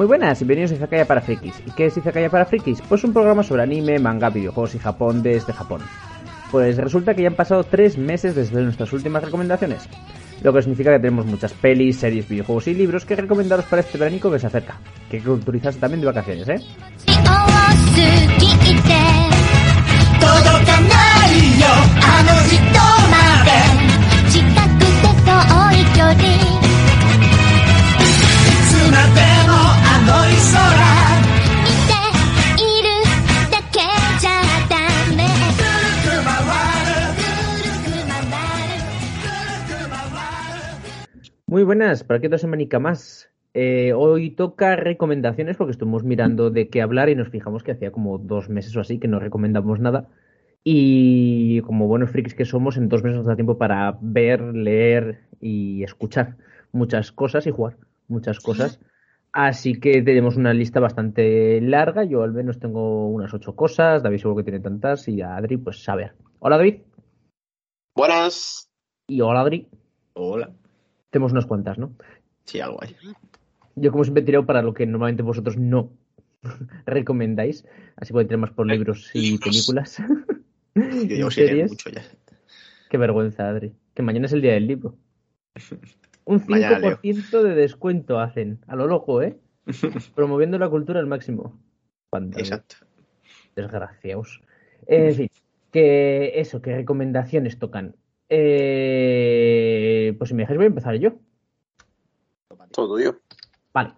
Muy buenas y bienvenidos a Izakaya para Frikis. ¿Y qué es Izakaya para Frikis? Pues un programa sobre anime, manga, videojuegos y Japón desde Japón. Pues resulta que ya han pasado tres meses desde nuestras últimas recomendaciones. Lo que significa que tenemos muchas pelis, series, videojuegos y libros que recomendaros para este veranico que se acerca. Que hay también de vacaciones, ¿eh? Muy buenas, para qué otra semanica más. Eh, hoy toca recomendaciones porque estuvimos mirando de qué hablar y nos fijamos que hacía como dos meses o así que no recomendamos nada. Y como buenos frikis que somos, en dos meses nos da tiempo para ver, leer y escuchar muchas cosas y jugar muchas cosas. Así que tenemos una lista bastante larga. Yo al menos tengo unas ocho cosas. David seguro que tiene tantas. Y Adri, pues a ver. Hola David. Buenas. Y hola Adri. Hola. Tenemos unas cuantas, ¿no? Sí, algo hay. Yo como siempre he tirado para lo que normalmente vosotros no recomendáis. Así podéis tener más por libros y libros. películas. Yo y series. mucho ya. Qué vergüenza, Adri. Que mañana es el día del libro. Un Mañana leo. 5% de descuento hacen. A lo loco, ¿eh? Promoviendo la cultura al máximo. Exacto. Desgraciados. En fin, que eso, que recomendaciones tocan. Eh, pues si me dejáis voy a empezar yo. Todo tuyo. Vale.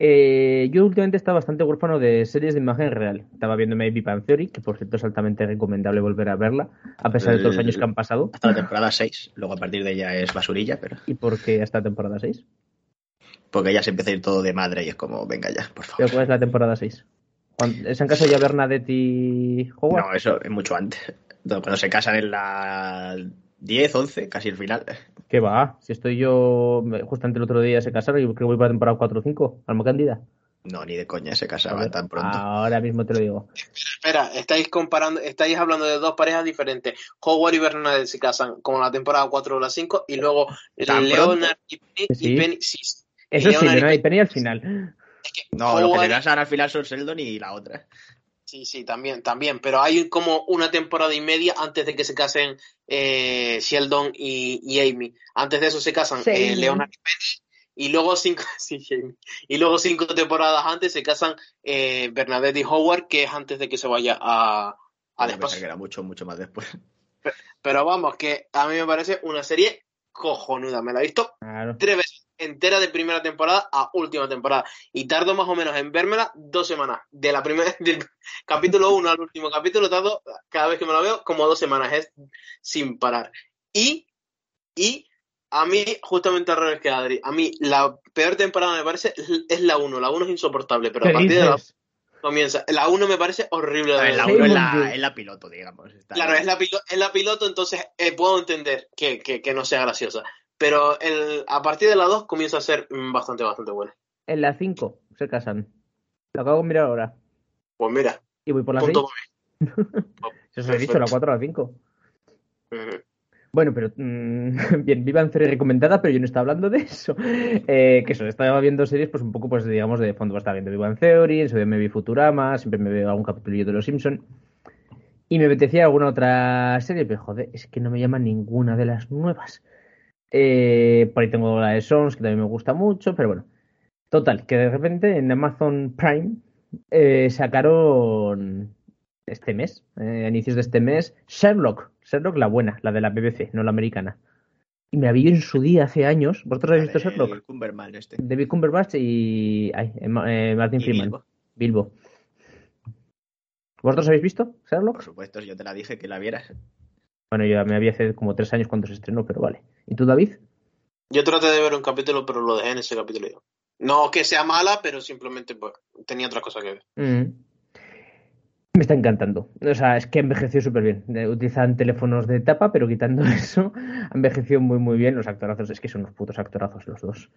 Eh, yo últimamente estaba bastante huérfano de series de imagen real. Estaba viendo Maybe Bang Theory, que por cierto es altamente recomendable volver a verla, a pesar de todos los El- años que han pasado. Hasta la temporada 6. Luego a partir de ella es basurilla, pero. ¿Y por qué hasta temporada 6? Porque ya se empieza a ir todo de madre y es como, venga ya, por ¿Pero favor. cuál es la temporada 6? Cuando- ¿Es en caso ya Bernadette y Howard? No, eso es mucho antes. Cuando se casan en la 10, 11, casi el final. ¿Qué va? Si estoy yo, me- justamente el otro día se casaron y creo que voy para la temporada 4 o 5. Alma Cándida. No, ni de coña se casaban ver, tan pronto. Ahora mismo te lo digo. Espera, estáis comparando, estáis hablando de dos parejas diferentes. Howard y Bernadette se casan como la temporada 4 o la 5 y luego ¿Tan Leonard y Penny, Sí. y Penny- sí. Eso sí, Leonard y Leonard y Penny- al final. es que No, lo que Howard- se casan al final son Sheldon y la otra. Sí, sí, también, también, pero hay como una temporada y media antes de que se casen eh, Sheldon y, y Amy. Antes de eso se casan Sí. eh, Leonard y Penny y luego cinco, sí, Amy. y luego cinco temporadas antes se casan eh, Bernadette y Howard, que es antes de que se vaya a, a despacio. que era mucho, mucho más después. Pero vamos, que a mí me parece una serie cojonuda. Me la he visto Claro. tres veces entera de primera temporada a última temporada. Y tardo más o menos en vérmela dos semanas. De la primera, del capítulo 1 al último capítulo, tardo cada vez que me la veo como dos semanas. Es sin parar. Y, y a mí, justamente al revés que Adri, a mí la peor temporada me parece es- la 1. La 1 es insoportable, pero a ¿Qué partir de la dices? comienza. La 1 me parece horrible. de A ver, la ver. Sí, 1 es la, es la piloto, digamos. Está Claro, es la, pilo- es la piloto, entonces eh, puedo entender que, que- que no sea graciosa. Pero el, a partir de la 2 comienza a ser bastante, bastante buena. En la 5 se casan. Lo acabo de mirar ahora. Pues mira, Y voy por la 6. punto Se os he dicho, la 4 a la 5. Ujú. Bueno, pero mm, bien, Vivan Theory recomendada, pero yo no estaba hablando de eso. Eh, que eso, estaba viendo series, pues un poco, pues digamos, de fondo. Estaba viendo Vivan Theory, en me vi Futurama, siempre me veo algún capítulo de Los Simpson. Y me apetecía alguna otra serie, pero joder, es que no me llama ninguna de las nuevas. Eh, por ahí tengo la de Sons, que también me gusta mucho, pero bueno. Total, que de repente en Amazon Prime eh, sacaron este mes, eh, a inicios de este mes, Sherlock. Sherlock la buena, la de la BBC, no la americana. Y me la vi en su día hace años. ¿Vosotros habéis visto Sherlock? Este. David Cumberbatch y ay, Martin Y Freeman. Bilbo. Bilbo. ¿Vosotros habéis visto Por Sherlock? supuesto, yo te la dije que la vieras. Bueno, yo me había hace como tres años cuando se estrenó, pero vale. ¿Y tú, David? Yo traté de ver un capítulo, pero lo dejé en ese capítulo. yo. No que sea mala, pero simplemente pues, tenía otra cosa que ver. Mm. Me está encantando. O sea, es que envejeció súper bien. Eh, Utilizan teléfonos de tapa, pero quitando eso, ha envejecido muy, muy bien. Los actorazos, es que son unos putos actorazos los dos.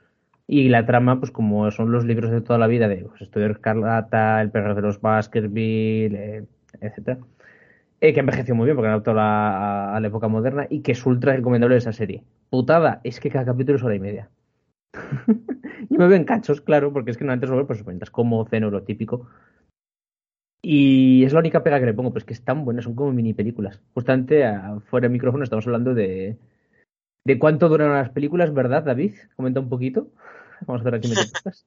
Y la trama, pues como son los libros de toda la vida de pues, Estudio Escarlata, El perro de los Baskerville, eh, etcétera, eh, que ha envejecido muy bien porque han adaptado la- a, la época moderna y que es ultra recomendable esa serie. Putada, es que cada capítulo es hora y media. y me ven cachos, claro, porque es que no antes pues mientras como ceno lo típico. Y es la única pega que le pongo, pues que es tan buena, son como mini películas. Justamente a- fuera de micrófono estamos hablando de, de cuánto duran las películas, ¿verdad, David? Comenta un poquito. Vamos a hacer aquí metas.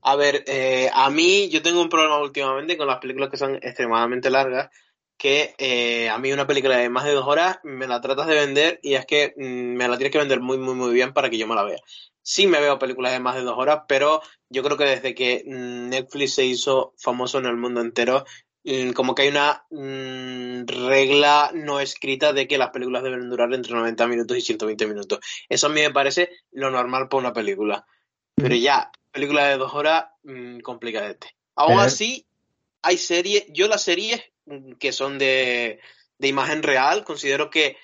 A ver, eh, a mí yo tengo un problema últimamente con las películas que son extremadamente largas, que eh, a mí una película de más de dos horas me la tratas de vender y es que mm, me la tienes que vender muy, muy, muy bien para que yo me la vea. Sí me veo películas de más de dos horas, pero yo creo que desde que mm, Netflix se hizo famoso en el mundo entero, mm, como que hay una regla no escrita de que las películas deben durar entre 90 minutos y 120 minutos. Eso a mí me parece lo normal para una película. Pero ya, película de dos horas, mmm, complicadete. Aún Pero- así, hay series, yo las series que son de, de imagen real, considero que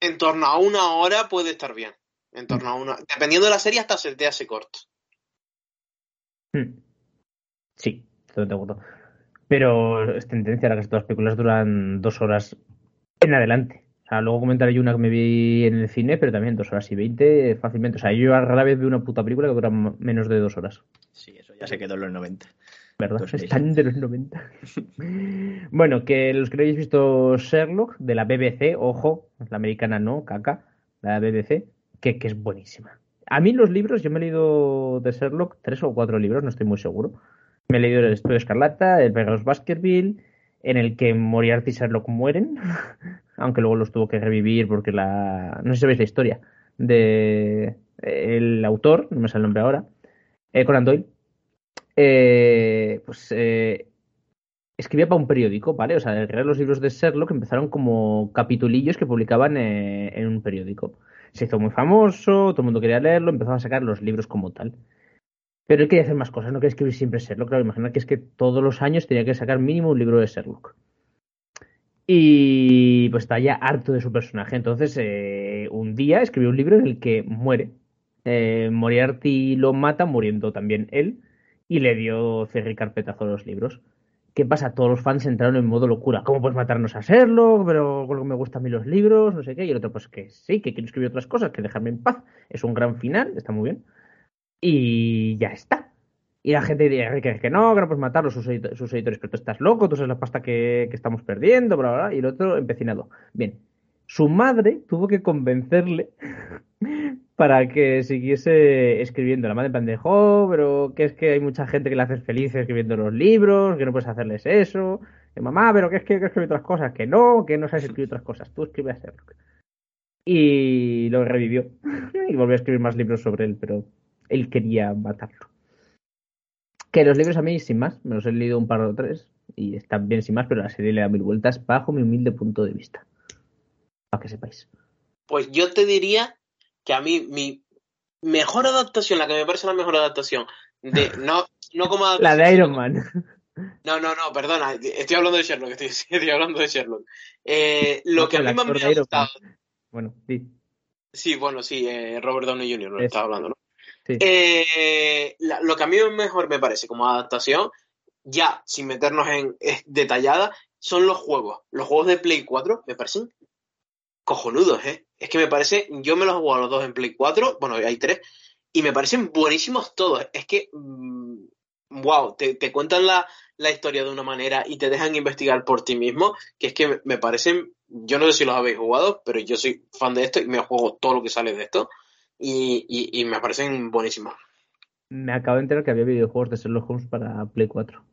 en torno a una hora puede estar bien. En torno a una, dependiendo de la serie, hasta se te hace corto. Hmm. Sí, estoy de acuerdo. Pero es tendencia, ahora que todas las películas duran dos horas en adelante. O sea, luego comentaré yo una que me vi en el cine, pero también dos horas y veinte fácilmente. O sea, yo a rara vez veo una puta película que dura menos de dos horas. Sí, eso ya se quedó en los 90. ¿Verdad? Están de los 90. bueno, que los que no hayáis visto Sherlock, de la BBC, ojo, la americana no, caca, la BBC, que, que es buenísima. A mí los libros, yo me he leído de Sherlock tres o cuatro libros, no estoy muy seguro. Me he leído el Estudio Escarlata, el Perros Baskerville, en el que Moriarty y Sherlock mueren, aunque luego los tuvo que revivir porque la... No sé si sabéis la historia de el autor, no me sale el nombre ahora, eh, Conan Doyle, eh, pues eh, escribía para un periódico, ¿vale? O sea, en realidad los libros de Sherlock empezaron como capitulillos que publicaban eh, en un periódico. Se hizo muy famoso, todo el mundo quería leerlo, empezó a sacar los libros como tal. Pero él quería hacer más cosas, no quería escribir siempre Sherlock. Claro, imagina que es que todos los años tenía que sacar mínimo un libro de Sherlock. Y pues está ya harto de su personaje. Entonces, eh, un día escribió un libro en el que muere. Moriarty lo mata, muriendo también él, y le dio cierre y carpetazo los libros. ¿Qué pasa? Todos los fans entraron en modo locura. ¿Cómo puedes matarnos a Sherlock? Pero lo me gustan a mí los libros, no sé qué. Y el otro, pues que sí, que quiero escribir otras cosas, que dejarme en paz. Es un gran final, está muy bien. Y ya está. Y la gente diría que, que no, que no puedes matarlos, sus, edit- sus editores, pero tú estás loco, tú sabes la pasta que, que estamos perdiendo, bla, bla, bla. Y el otro empecinado. Bien. Su madre tuvo que convencerle para que siguiese escribiendo. La madre en plan de, "Jo, pero que es que hay mucha gente que le haces feliz escribiendo los libros, que no puedes hacerles eso. Que mamá, pero que es que hay escribir otras cosas, que no, que no sabes escribir otras cosas. Tú escribes a Sherlock. Y lo revivió. y volvió a escribir más libros sobre él, pero él quería matarlo. Que los libros a mí, sin más, me los he leído un par o tres y están bien sin más, pero la serie le da mil vueltas bajo mi humilde punto de vista. Para que sepáis. Pues yo te diría que a mí mi mejor adaptación, la que me parece la mejor adaptación, de no, no como La de Iron Man. No, no, no, perdona, estoy hablando de Sherlock, estoy, estoy hablando de Sherlock. Eh, lo No, que a mí más me ha gustado, Bueno, sí. sí, bueno, sí, eh, Robert Downey Jr. lo estaba hablando, ¿no? sí. Eh, la- lo que a mí mejor me parece como adaptación, ya sin meternos en detallada, son los juegos. Los juegos de Play 4 me parecen cojonudos, ¿eh? Es que me parece, yo me los he jugado los dos en Play 4, bueno, hay tres, y me parecen buenísimos todos. Es que, wow, te, te cuentan la, la historia de una manera y te dejan investigar por ti mismo, que es que me, parecen, yo no sé si los habéis jugado, pero yo soy fan de esto y me juego todo lo que sale de esto, y, y, y me parecen buenísimos. Me acabo de enterar que había videojuegos de Sherlock Holmes para Play 4.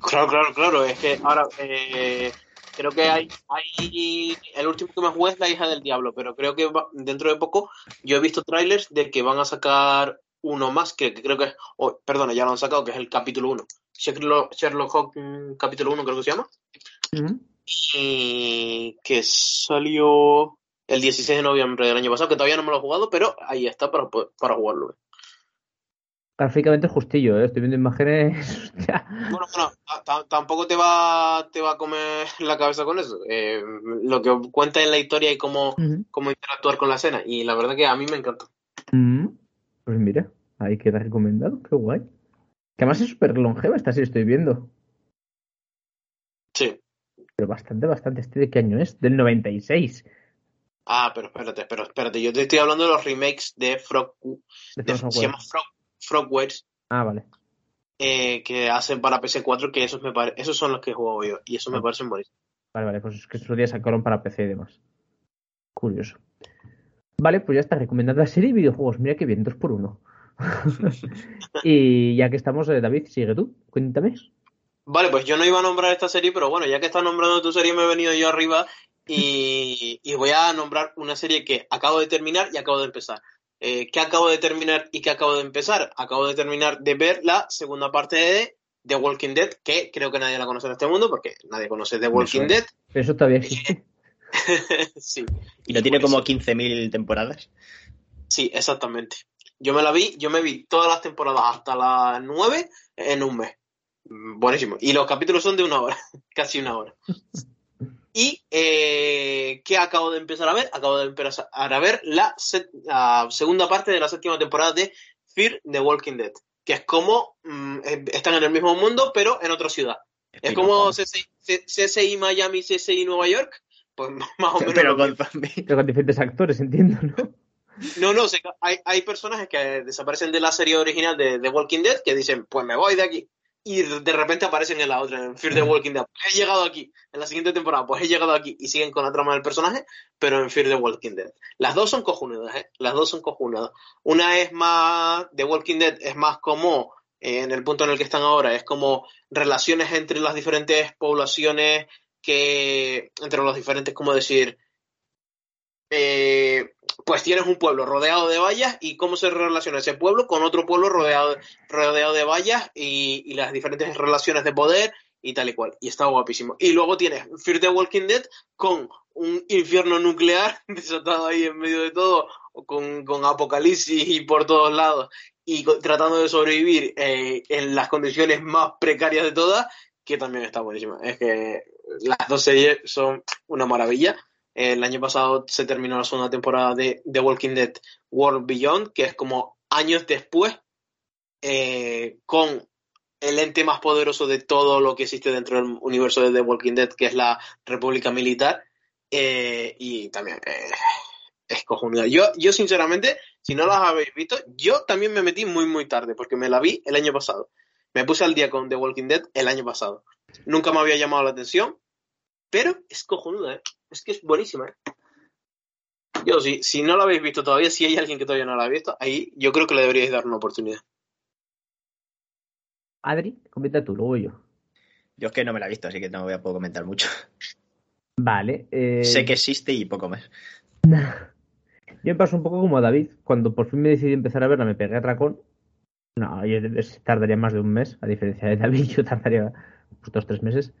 Claro, claro, claro. Es que ahora eh, creo que hay, hay. El último que me jugué es La hija del diablo, pero creo que va- dentro de poco yo he visto trailers de que van a sacar uno más, que, que creo que es. oh, perdona, ya lo han sacado, que es el capítulo 1. Sherlock, Sherlock Holmes, capítulo 1, creo que se llama. Y que salió el 16 de noviembre del año pasado, que todavía no me lo he jugado, pero ahí está para, para jugarlo. Gráficamente es justillo, ¿eh? Estoy viendo imágenes. Bueno, bueno, ta- ta- tampoco te va, te va a comer la cabeza con eso. Eh, lo que cuenta en la historia y cómo, cómo interactuar con la escena. Y la verdad que a mí me encantó. Mm. Pues mira, ahí queda recomendado, qué guay. Que además es súper longeva esta sí estoy viendo. Sí. Pero bastante, bastante. ¿Este de qué año es? Del 96. Ah, pero espérate, pero espérate. Yo te estoy hablando de los remakes de Frog. De de- se llama. Frog, Frogwares. Ah, vale. eh, que hacen para PC4, que esos, me pare- esos son los que juego yo. Y esos me Ah. parecen buenísimos. Vale, vale, pues es que estos días sacaron para PC y demás. Curioso. Vale, pues ya está, recomendada serie y videojuegos. Mira qué bien, dos por uno. y ya que estamos, eh, David, sigue tú, cuéntame. Vale, pues yo no iba a nombrar esta serie, pero bueno, ya que estás nombrando tu serie, me he venido yo arriba y, y voy a nombrar una serie que acabo de terminar y acabo de empezar. Eh, ¿Qué acabo de terminar y qué acabo de empezar? Acabo de terminar de ver la segunda parte de The Walking Dead, que creo que nadie la conoce en este mundo, porque nadie conoce The Walking. Dead. Pero eso todavía existe. sí. ¿Y no tiene como 15.000 temporadas? Sí, exactamente. Yo me la vi, yo me vi todas las temporadas hasta las 9 en un mes. Buenísimo. Y los capítulos son de una hora, casi una hora. Y eh, ¿qué acabo de empezar a ver? Acabo de empezar a ver la, set- la segunda parte de la séptima temporada de Fear the Walking Dead, que es como mm, eh, están en el mismo mundo, pero en otra ciudad. Es como. CSI, CSI Miami, CSI Nueva York, pues más o menos. Pero con. Pero con diferentes actores, entiendo, ¿no? No, no, hay, hay personajes que desaparecen de la serie original de The Walking Dead que dicen, pues me voy de aquí. Y de repente aparecen en la otra, en Fear the Walking Dead. He llegado aquí. En la siguiente temporada, pues he llegado aquí. Y siguen con la trama del personaje, pero en Fear the Walking Dead. Las dos son cojonudas, ¿eh? Las dos son cojonudas. Una es más, The Walking Dead es más como, eh, en el punto en el que están ahora, es como relaciones entre las diferentes poblaciones que, entre los diferentes, como decir, eh, pues tienes un pueblo rodeado de vallas y cómo se relaciona ese pueblo con otro pueblo rodeado, rodeado de vallas y, y las diferentes relaciones de poder y tal y cual. Y está guapísimo. Y luego tienes Fear the Walking Dead con un infierno nuclear desatado ahí en medio de todo, con, con apocalipsis y por todos lados, y tratando de sobrevivir eh, en las condiciones más precarias de todas, que también está buenísima. Es que las dos series son una maravilla. El año pasado se terminó la segunda temporada de The Walking Dead World Beyond, que es como años después, eh, con el ente más poderoso de todo lo que existe dentro del universo de The Walking Dead, que es la República Militar. eh, y también eh, es cojonuda. Yo, yo, sinceramente, si no las habéis visto, yo también me metí muy, muy tarde, porque me la vi el año pasado. Me puse al día con The Walking Dead el año pasado. Nunca me había llamado la atención, pero es cojonuda, ¿eh? Es que es buenísima, ¿eh? Yo, si, si no la habéis visto todavía, si hay alguien que todavía no la ha visto, ahí yo creo que le deberíais dar una oportunidad. Adri, comenta tú, luego yo. Yo es que no me la he visto, así que no voy a poder comentar mucho. Vale. eh, Sé que existe y poco más. Yo me paso un poco como a David. Cuando por fin me decidí empezar a verla, me pegué a tracón. No, yo tardaría más de un mes, a diferencia de David, yo tardaría pues, dos tres meses.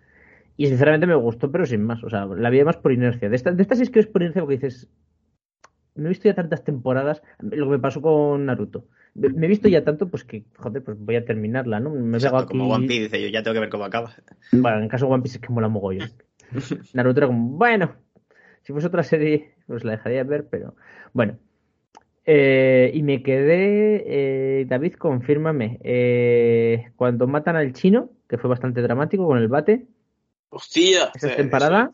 Y sinceramente me gustó, pero sin más. O sea, la vi más por inercia. De estas de estas sí es que es por inercia porque dices. No he visto ya tantas temporadas. Lo que me pasó con Naruto. Me he visto ya tanto, pues que, joder, pues voy a terminarla, ¿no? Me Exacto, aquí. Como One Piece dice yo, ya tengo que ver cómo acaba. Bueno, en el caso de One Piece es que mola mogollón. Naruto era como, bueno, si fuese otra serie, pues la dejaría de ver, pero bueno. Eh, y me quedé, eh, David, confírmame, eh, cuando matan al chino, que fue bastante dramático con el bate, Hostia. esa eh, temporada,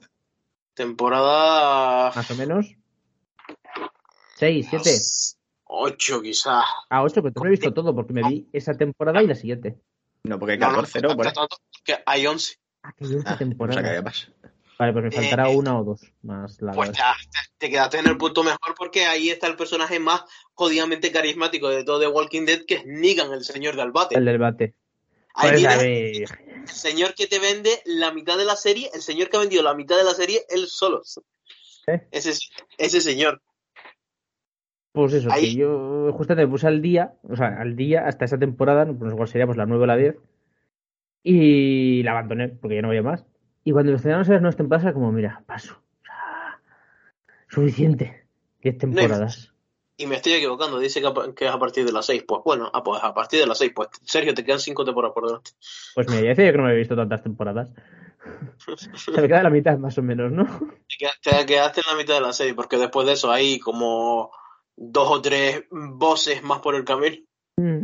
temporada. más o menos, 6, 7, Ocho, quizás. a 8, pero te lo he visto todo porque me vi esa temporada y la siguiente. No, porque hay No, no, 14, ¿no? Por ahí. tanto que hay 11. Ah, que yo esta Ah, no sé temporada. que había más. Vale, pues me faltará Eh, una o dos más largas. Pues ya, te, te quedaste en el punto mejor porque ahí está el personaje más jodidamente carismático de todo The Walking Dead, que es Negan, el señor del bate. El del bate. Ahí viene David. el señor que te vende la mitad de la serie, el señor que ha vendido la mitad de la serie, él solo. ¿Eh? Ese, ese señor. Pues eso, Ahí- que yo justamente me puse al día, o sea, al día hasta esa temporada, pues igual sería pues la 9 o la 10, y la abandoné porque ya no había más. Y cuando estrenaron esas nuevas temporadas era como, mira, paso. Suficiente. 10 temporadas. Y me estoy equivocando, dice que, a- que es a partir de las 6. Pues bueno, ah, pues a partir de las 6. Pues Sergio, te quedan 5 temporadas por delante. Pues mira, ya decía yo que no me había visto tantas temporadas. Se me queda la mitad más o menos, ¿no? Te queda- te quedaste en la mitad de la serie, porque después de eso hay como dos o tres voces más por el camino. Mm.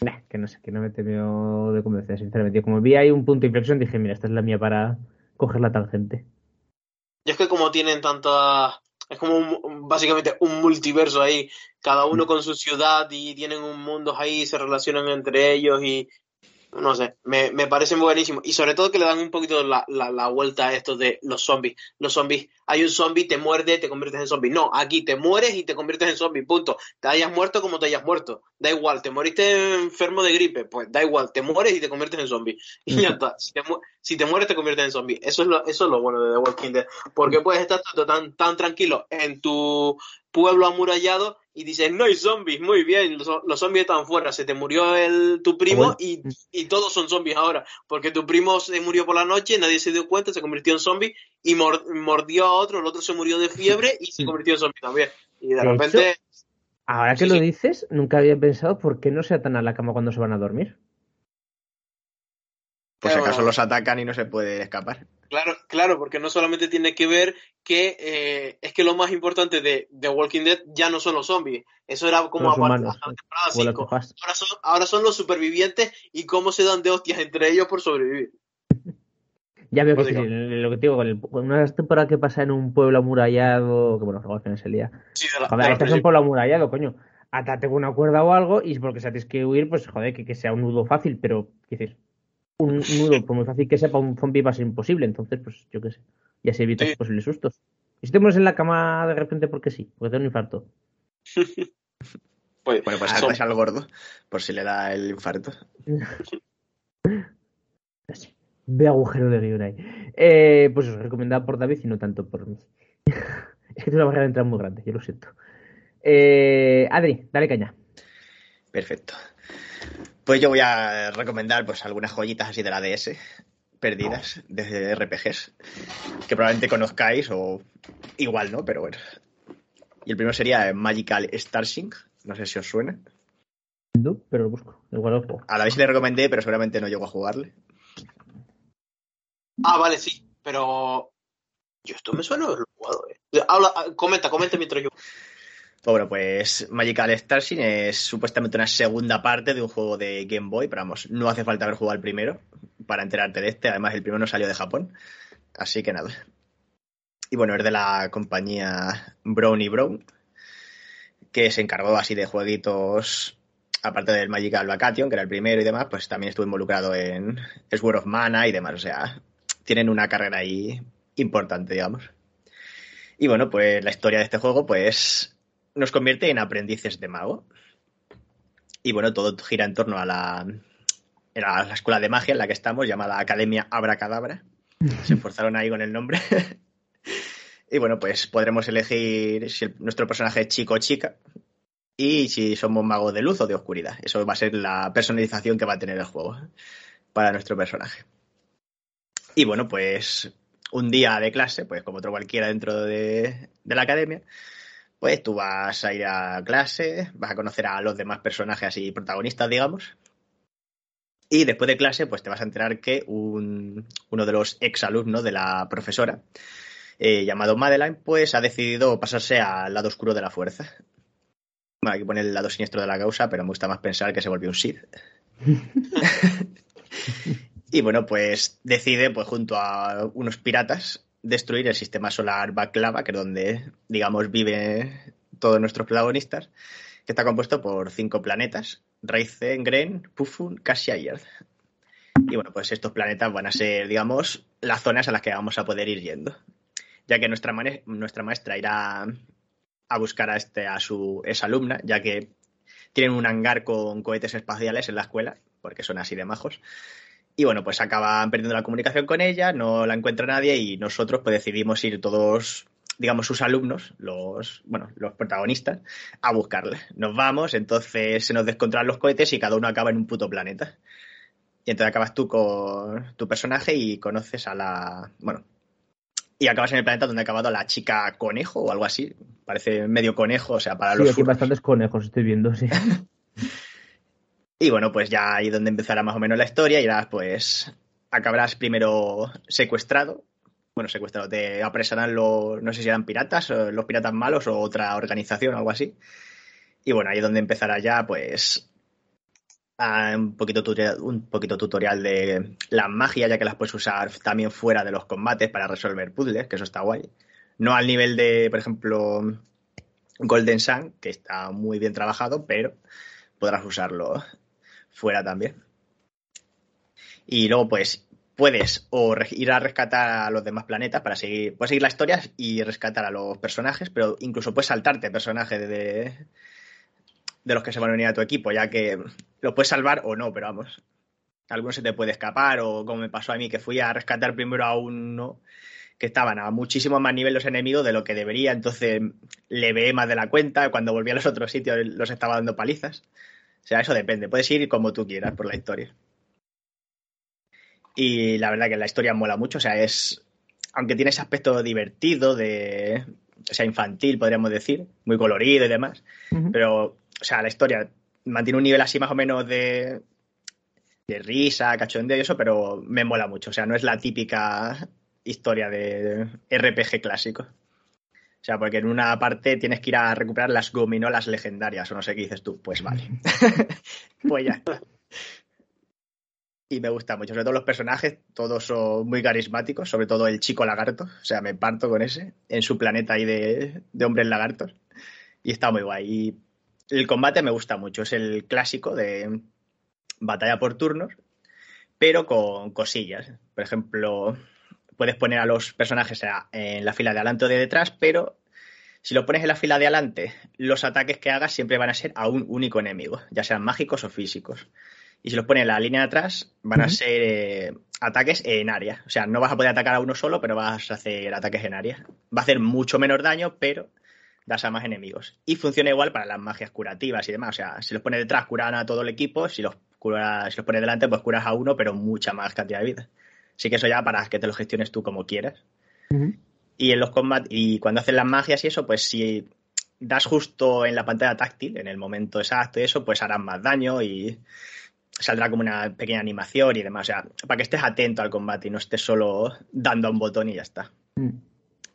Nah, que no sé, que no me temió de convencer, sinceramente. Como vi ahí un punto de inflexión, dije, mira, esta es la mía para coger la tangente. Yo es que como tienen tantas... Es como un- básicamente un multiverso ahí, cada uno con su ciudad y tienen un mundo ahí, se relacionan entre ellos y no sé, me, me parecen buenísimos. Y sobre todo que le dan un poquito la, la, la vuelta a esto de los zombies. Los zombies, hay un zombie, te muerde, te conviertes en zombie. No, aquí te mueres y te conviertes en zombie, punto. Te hayas muerto como te hayas muerto. Da igual, te moriste enfermo de gripe, pues da igual, te mueres y te conviertes en zombie. Y ya está. Si te, mu- si te mueres, te conviertes en zombie. Eso es lo, eso es lo bueno de The Walking Dead. Porque puedes estar tan, tan tranquilo en tu pueblo amurallado y dices, no hay zombies, muy bien, los, los zombies están fuera, se te murió el, tu primo y, y todos son zombies ahora, porque tu primo se murió por la noche, nadie se dio cuenta, se convirtió en zombie y mor- mordió a otro, el otro se murió de fiebre y se convirtió en zombie también. Y de, De repente, Ahora que Sí, lo dices, nunca había pensado por qué no se atan a la cama cuando se van a dormir. Por si acaso los atacan y no se puede escapar. claro, claro, porque no solamente tiene que ver que eh, es que lo más importante de The Walking Dead ya no son los zombies, eso era como Los aparte hasta la temporada O las 5. hojas. Ahora son, ahora son los supervivientes y cómo se dan de hostias entre ellos por sobrevivir. Ya veo que sí, lo que te digo, con, el, con una temporada que pasa en un pueblo amurallado, que bueno, luego al final se lía. Sí, de la- Joder, de la en un pueblo amurallado, coño. Atate con una cuerda o algo y porque si tienes que huir, pues joder, que, que sea un nudo fácil, pero, ¿qué dices? Un nudo, por muy fácil que sea, para un zombie va a ser imposible. Entonces, pues yo qué sé. Y así evitas Sí. posibles sustos. Y si te mueres en la cama de repente porque sí, porque tengo un infarto. Pues, Bueno, pues son- al gordo, por si le da el infarto. Así. Ve agujero de guion ahí. Eh, pues os recomendado por David y no tanto por mí. es que tengo una barrera de entrada muy grande, yo lo siento. Eh, Adri, dale caña. Perfecto. Pues yo voy a recomendar pues algunas joyitas así de la DS, perdidas, de RPGs, que probablemente conozcáis o igual no, pero bueno. Y el primero sería Magical Starsync, no sé si os suena. No, pero lo busco. Igual lo juego. A la vez le recomendé, pero seguramente no llego a jugarle. Ah, vale, sí, pero yo esto me suena haberlo jugado, eh. Habla, comenta, comenta mientras yo. Pues bueno, pues Magical Starsync es supuestamente una segunda parte de un juego de Game Boy, pero vamos, no hace falta haber jugado el primero para enterarte de este. Además, el primero no salió de Japón, así que nada. Y bueno, es de la compañía Brown y Brown, que se encargó así de jueguitos, aparte del Magical Vacation, que era el primero y demás, pues también estuvo involucrado en Sword of Mana y demás. O sea, tienen una carrera ahí importante, digamos. Y bueno, pues la historia de este juego, pues nos convierte en aprendices de mago. Y bueno, todo gira en torno a la, era la escuela de magia en la que estamos, llamada Academia Abracadabra. Se esforzaron ahí con el nombre. y bueno, pues podremos elegir si el- nuestro personaje es chico o chica. Y si somos magos de luz o de oscuridad. Eso va a ser la personalización que va a tener el juego para nuestro personaje. Y bueno, pues un día de clase, pues como otro cualquiera dentro de, de la academia, pues tú vas a ir a clase, vas a conocer a los demás personajes y protagonistas, digamos. Y después de clase, pues te vas a enterar que un- uno de los exalumnos de la profesora, eh, llamado Madeline, pues ha decidido pasarse al lado oscuro de la fuerza. Bueno, aquí pone el lado siniestro de la causa, pero me gusta más pensar que se volvió un Sith. y bueno, pues decide, pues junto a unos piratas, destruir el sistema solar Baklava, que es donde, digamos, viven todos nuestros protagonistas, que está compuesto por cinco planetas, Raizen, Gren, Pufun, Cassia y Earth. Y bueno, pues estos planetas van a ser, digamos, las zonas a las que vamos a poder ir yendo. Ya que nuestra, nuestra maestra irá a buscar a, este, a su exalumna, ya que tienen un hangar con cohetes espaciales en la escuela, porque son así de majos. Y bueno, pues acaban perdiendo la comunicación con ella, no la encuentra nadie y nosotros pues decidimos ir todos, digamos, sus alumnos, los, bueno, los protagonistas, a buscarla. Nos vamos, entonces se nos descontrolan los cohetes y cada uno acaba en un puto planeta. Y entonces acabas tú con tu personaje y conoces a la, bueno, y acabas en el planeta donde ha acabado la chica conejo o algo así. Parece medio conejo, o sea, para Sí, los aquí furros. bastantes conejos estoy viendo, sí. Y bueno, pues ya ahí donde empezará más o menos la historia, irás pues acabarás primero secuestrado. Bueno, secuestrado, te apresarán los, no sé si eran piratas, los piratas malos o otra organización o algo así. Y bueno, ahí es donde empezará ya pues un poquito, tutorial, un poquito tutorial de las magias, ya que las puedes usar también fuera de los combates para resolver puzzles, que eso está guay. No al nivel de, por ejemplo, Golden Sun, que está muy bien trabajado, pero podrás usarlo fuera también. Y luego, pues, puedes o ir a rescatar a los demás planetas para seguir, puedes seguir la historia y rescatar a los personajes, pero incluso puedes saltarte personajes de, de los que se van a unir a tu equipo, ya que los puedes salvar o no, pero vamos, alguno se te puede escapar o como me pasó a mí, que fui a rescatar primero a uno que estaban a muchísimo más nivel los enemigos de lo que debería, entonces le veé más de la cuenta, cuando volví a los otros sitios los estaba dando palizas. O sea, eso depende, puedes ir como tú quieras por la historia. Y la verdad que la historia mola mucho, o sea, es, aunque tiene ese aspecto divertido, de, o sea, infantil, podríamos decir, muy colorido y demás, pero, o sea, la historia mantiene un nivel así más o menos de, de risa, cachondeo y eso, pero me mola mucho, o sea, no es la típica historia de RPG clásico. O sea, porque en una parte tienes que ir a recuperar las gominolas legendarias, o no sé qué dices tú. Pues vale. pues ya. Y me gusta mucho, sobre todo los personajes, todos son muy carismáticos, sobre todo el chico lagarto, o sea, me parto con ese, en su planeta ahí de, de hombres lagartos. Y está muy guay. Y el combate me gusta mucho, es el clásico de batalla por turnos, pero con cosillas. Por ejemplo, puedes poner a los personajes en la fila de adelante o de detrás, pero si lo pones en la fila de adelante, los ataques que hagas siempre van a ser a un único enemigo, ya sean mágicos o físicos. Y si los pones en la línea de atrás, van a ser eh, ataques en área. O sea, no vas a poder atacar a uno solo, pero vas a hacer ataques en área. Va a hacer mucho menos daño, pero das a más enemigos. Y funciona igual para las magias curativas y demás. O sea, si los pones detrás, curan a todo el equipo. Si los, cura- si los pones delante, pues curas a uno, pero mucha más cantidad de vida. Así que eso ya para que te lo gestiones tú como quieras. Y en los combates, y cuando haces las magias y eso, pues si das justo en la pantalla táctil, en el momento exacto y eso, pues harán más daño y saldrá como una pequeña animación y demás. O sea, para que estés atento al combate y no estés solo dando a un botón y ya está. Mm.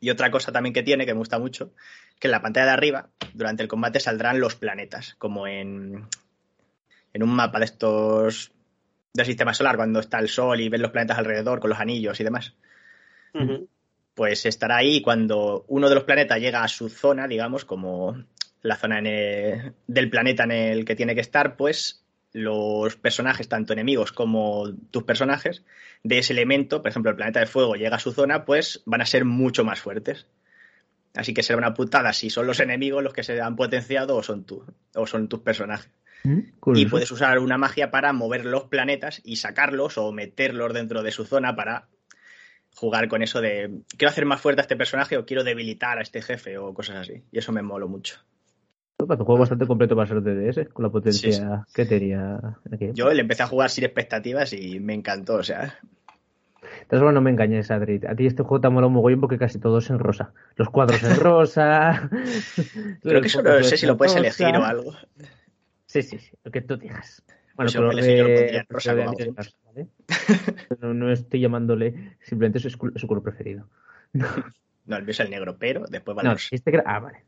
Y otra cosa también que tiene, que me gusta mucho, que en la pantalla de arriba, durante el combate saldrán los planetas, como en, en un mapa de estos del sistema solar, cuando está el sol y ves los planetas alrededor con los anillos y demás pues estará ahí cuando uno de los planetas llega a su zona, digamos, como la zona en el- del planeta en el que tiene que estar, pues los personajes, tanto enemigos como tus personajes, de ese elemento, por ejemplo, el planeta de fuego llega a su zona, pues van a ser mucho más fuertes. Así que será una putada si son los enemigos los que se han potenciado o son tú, o son tus personajes. Y puedes usar una magia para mover los planetas y sacarlos o meterlos dentro de su zona para jugar con eso de quiero hacer más fuerte a este personaje o quiero debilitar a este jefe o cosas así. Y eso me moló mucho. Parece un juego bastante completo para ser DDS, con la potencia Sí, sí. que tenía. aquí. Yo le empecé a jugar sin expectativas y me encantó. O sea, todas formas, no me engañes, Adri. A ti este juego te ha molado un mogollón porque casi todo es en rosa. Los cuadros en rosa. creo que eso no sé si lo puedes elegir o algo. Sí, sí, sí, lo que tú digas. Bueno, Pues pero yo lo de- rosa de de ¿vale? No, no estoy llamándole, simplemente es su, es su color preferido. No, el mío es el negro, pero después vale No, este Ah, vale.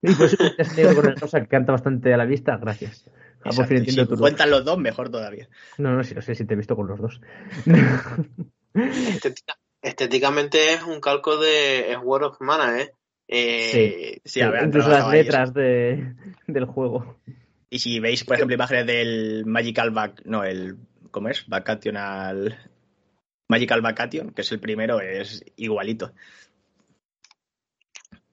Y por eso es negro con el rosa que canta bastante a la vista, gracias. Ah, por fin si tu cuentan los dos, mejor todavía. No, no, sí, lo sé, si te he visto con los dos. Estética- estéticamente es un calco de Sword of Mana, ¿eh? Eh, Sí, a ver, incluso las letras de, del juego. Y si veis, por ejemplo, imágenes del Magical Back, no, el, ¿cómo es? Vacational, Magical Vacation, que es el primero, es igualito.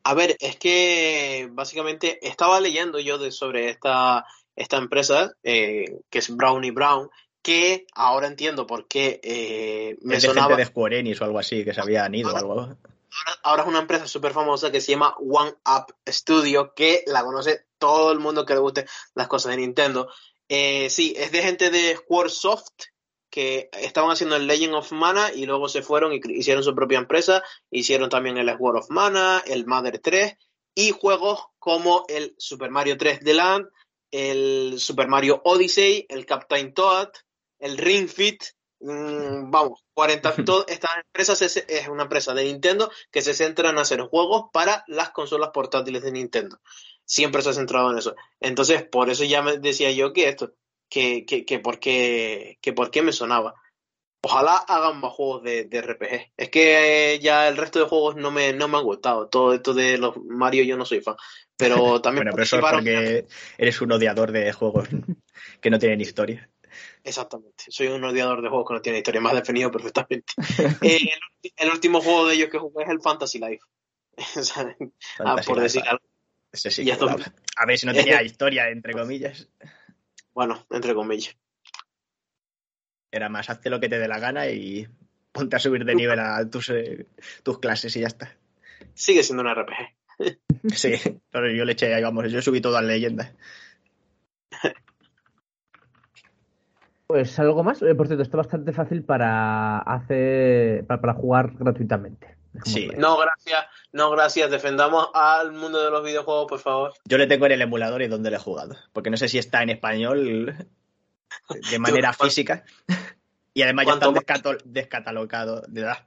A ver, es que básicamente estaba leyendo yo de, sobre esta, esta empresa, eh, que es Brownie Brown, que ahora entiendo por qué eh, me es de sonaba. gente de Square Enix o algo así, que se habían ido o algo. Ahora, es una empresa súper famosa que se llama One Up Studio, que la conoce todo el mundo que le guste las cosas de Nintendo. Eh, sí, es de gente de Squaresoft que estaban haciendo el Legend of Mana y luego se fueron y hicieron su propia empresa. Hicieron también el Sword of Mana, el Mother 3 y juegos como el Super Mario 3 The Land, el Super Mario Odyssey, el Captain Toad, el Ring Fit. Mm, vamos, 40, to- esta empresa es, es una empresa de Nintendo que se centra en hacer juegos para las consolas portátiles de Nintendo. Siempre se ha centrado en eso. Entonces, por eso ya me decía yo que esto, que, que, que por qué, que por qué me sonaba. Ojalá hagan más juegos de, de RPG. Es que ya el resto de juegos no me, no me han gustado. Todo esto de los Mario yo no soy fan. Pero también Bueno, pero eso es porque eres un odiador de juegos que no tienen historia. Exactamente. Soy un odiador de juegos que no tienen historia. Más definido perfectamente. Eh, el, el último juego de ellos que jugué es el Fantasy Life. Ah, por decir algo. Ese sí Y que esto- molaba. A ver si no tenía historia, entre comillas. Bueno, entre comillas. Era más, hazte lo que te dé la gana y ponte a subir de nivel a tus, eh, tus clases y ya está. Sigue siendo un RPG. Sí, pero yo le eché, ahí vamos, yo subí todo a leyendas. Pues algo más. Eh, por cierto, está bastante fácil para hacer para, para jugar gratuitamente. Sí. No, gracias. No, gracias. Defendamos al mundo de los videojuegos, por favor. Yo le tengo en el emulador y donde le he jugado. Porque no sé si está en español de manera ¿cuán- física. Y además ya están descatalogados, de- ¿Catalogado?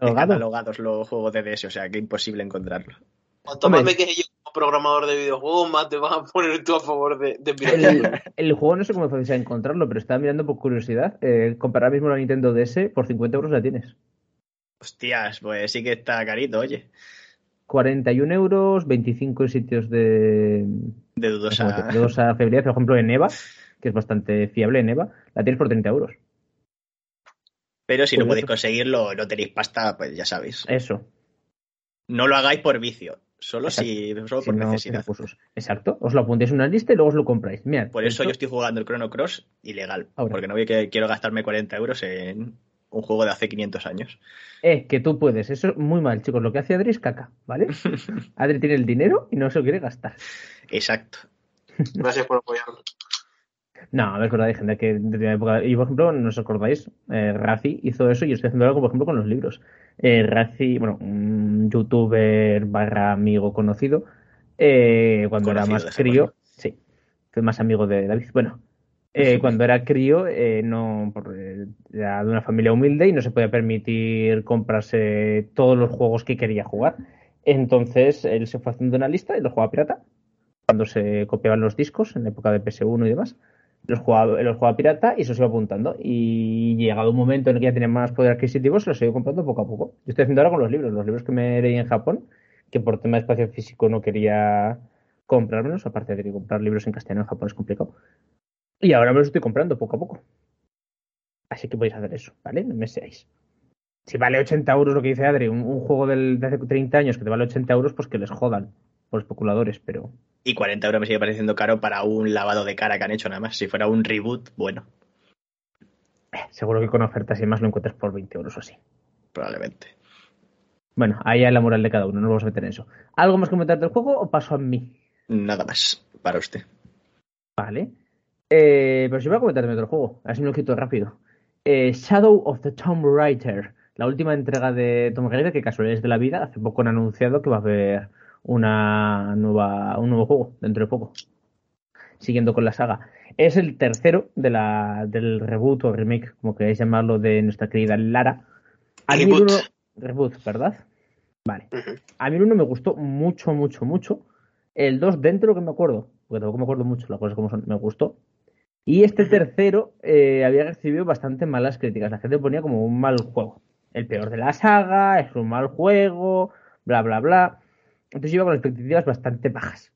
descatalogados los juegos de DS, o sea que imposible encontrarlo. Cuanto Hombre. más me queje yo como programador de videojuegos, más te vas a poner tú a favor de, de El, juego no sé cómo es fácil encontrarlo, pero estaba mirando por curiosidad. Eh, ahora mismo la Nintendo DS, por 50 euros la tienes. Hostias, pues sí que está carito, oye. 41 euros, 25 en sitios de, De dudosa. de dudosa fiabilidad. Por ejemplo, en EVA, que es bastante fiable en EVA, la tienes por 30 euros. Pero si no podéis conseguirlo, no tenéis pasta, pues ya sabéis. Eso. No lo hagáis por vicio, solo Exacto. si solo si por no, necesidad. recursos. Exacto. Os lo apuntéis en una lista y luego os lo compráis. Mirad, Por eso esto- yo estoy jugando el Chrono Cross ilegal. Ahora. Porque no voy que quiero gastarme 40 euros en un juego de hace 500 años. Eh, que tú puedes. Eso es muy mal, chicos. Lo que hace Adri es caca, ¿vale? Adri tiene el dinero y no se lo quiere gastar. Exacto. Gracias por apoyarme. No, a ver, es verdad, hay gente que en determinada época. Y por ejemplo, no os acordáis, eh, Razi hizo eso y yo estoy haciendo algo, por ejemplo, con los libros. Eh, Razi, bueno, un youtuber barra amigo conocido, eh, cuando era más crío, sí, fue más amigo de David. Bueno, eh, cuando era crío, eh, no, por- eh, era de una familia humilde y no se podía permitir comprarse todos los juegos que quería jugar. Entonces él se fue haciendo una lista y los jugaba pirata. Cuando se copiaban los discos en la época de PS1 y demás, los jugaba, los jugaba pirata y se los iba apuntando. Y llegado un momento en el que ya tenía más poder adquisitivo, se los he ido comprando poco a poco. Yo estoy haciendo ahora con los libros, los libros que me leí en Japón, que por tema de espacio físico no quería comprármelos, aparte de que comprar libros en castellano en Japón es complicado. Y ahora me los estoy comprando poco a poco. Así que podéis hacer eso, ¿vale? No me seáis. Si vale 80 euros lo que dice Adri, un, juego del- de hace 30 años que te vale 80 euros, pues que les jodan por especuladores, pero Y 40 euros me sigue pareciendo caro para un lavado de cara que han hecho nada más. Si fuera un reboot, bueno, seguro que con ofertas y demás lo encuentras por 20 euros o así. probablemente. Bueno, ahí hay la moral de cada uno, no nos vamos a meter en eso. ¿Algo más que comentar del juego o paso a mí? Nada más para usted. Vale. Eh, pero si voy a comentar otro juego, así me lo quito rápido. Eh, Shadow of the Tomb Raider, la última entrega de Tomb Raider, que casualidades de la vida, hace poco han anunciado que va a haber una nueva, un nuevo juego dentro de poco. Siguiendo con la saga. Es el tercero de la, del reboot o remake, como queráis llamarlo, de nuestra querida Lara. A mí Reboot. uno- reboot, ¿verdad? Vale. A mí el 1 me gustó mucho, mucho, mucho. El 2, dentro de lo que me acuerdo, porque tampoco me acuerdo mucho las cosas como son, me gustó. Y este tercero eh, había recibido bastante malas críticas. La gente ponía como un mal juego. El peor de la saga, es un mal juego, bla, bla, bla. Entonces iba con expectativas bastante bajas.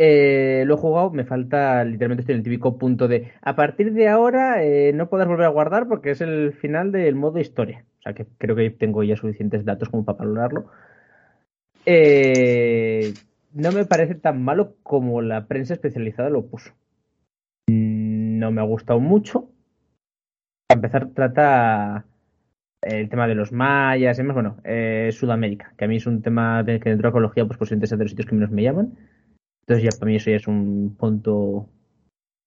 Eh, lo he jugado, me falta, literalmente estoy en el típico punto de, a partir de ahora eh, no podrás volver a guardar porque es el final del modo historia. O sea que creo que tengo ya suficientes datos como para valorarlo. Eh, no me parece tan malo como la prensa especializada lo puso. No me ha gustado mucho. Para empezar, trata el tema de los mayas y demás. Bueno, eh, Sudamérica, que a mí es un tema que dentro de arqueología, pues posiblemente es de los sitios que menos me llaman. Entonces, ya para mí eso ya es un punto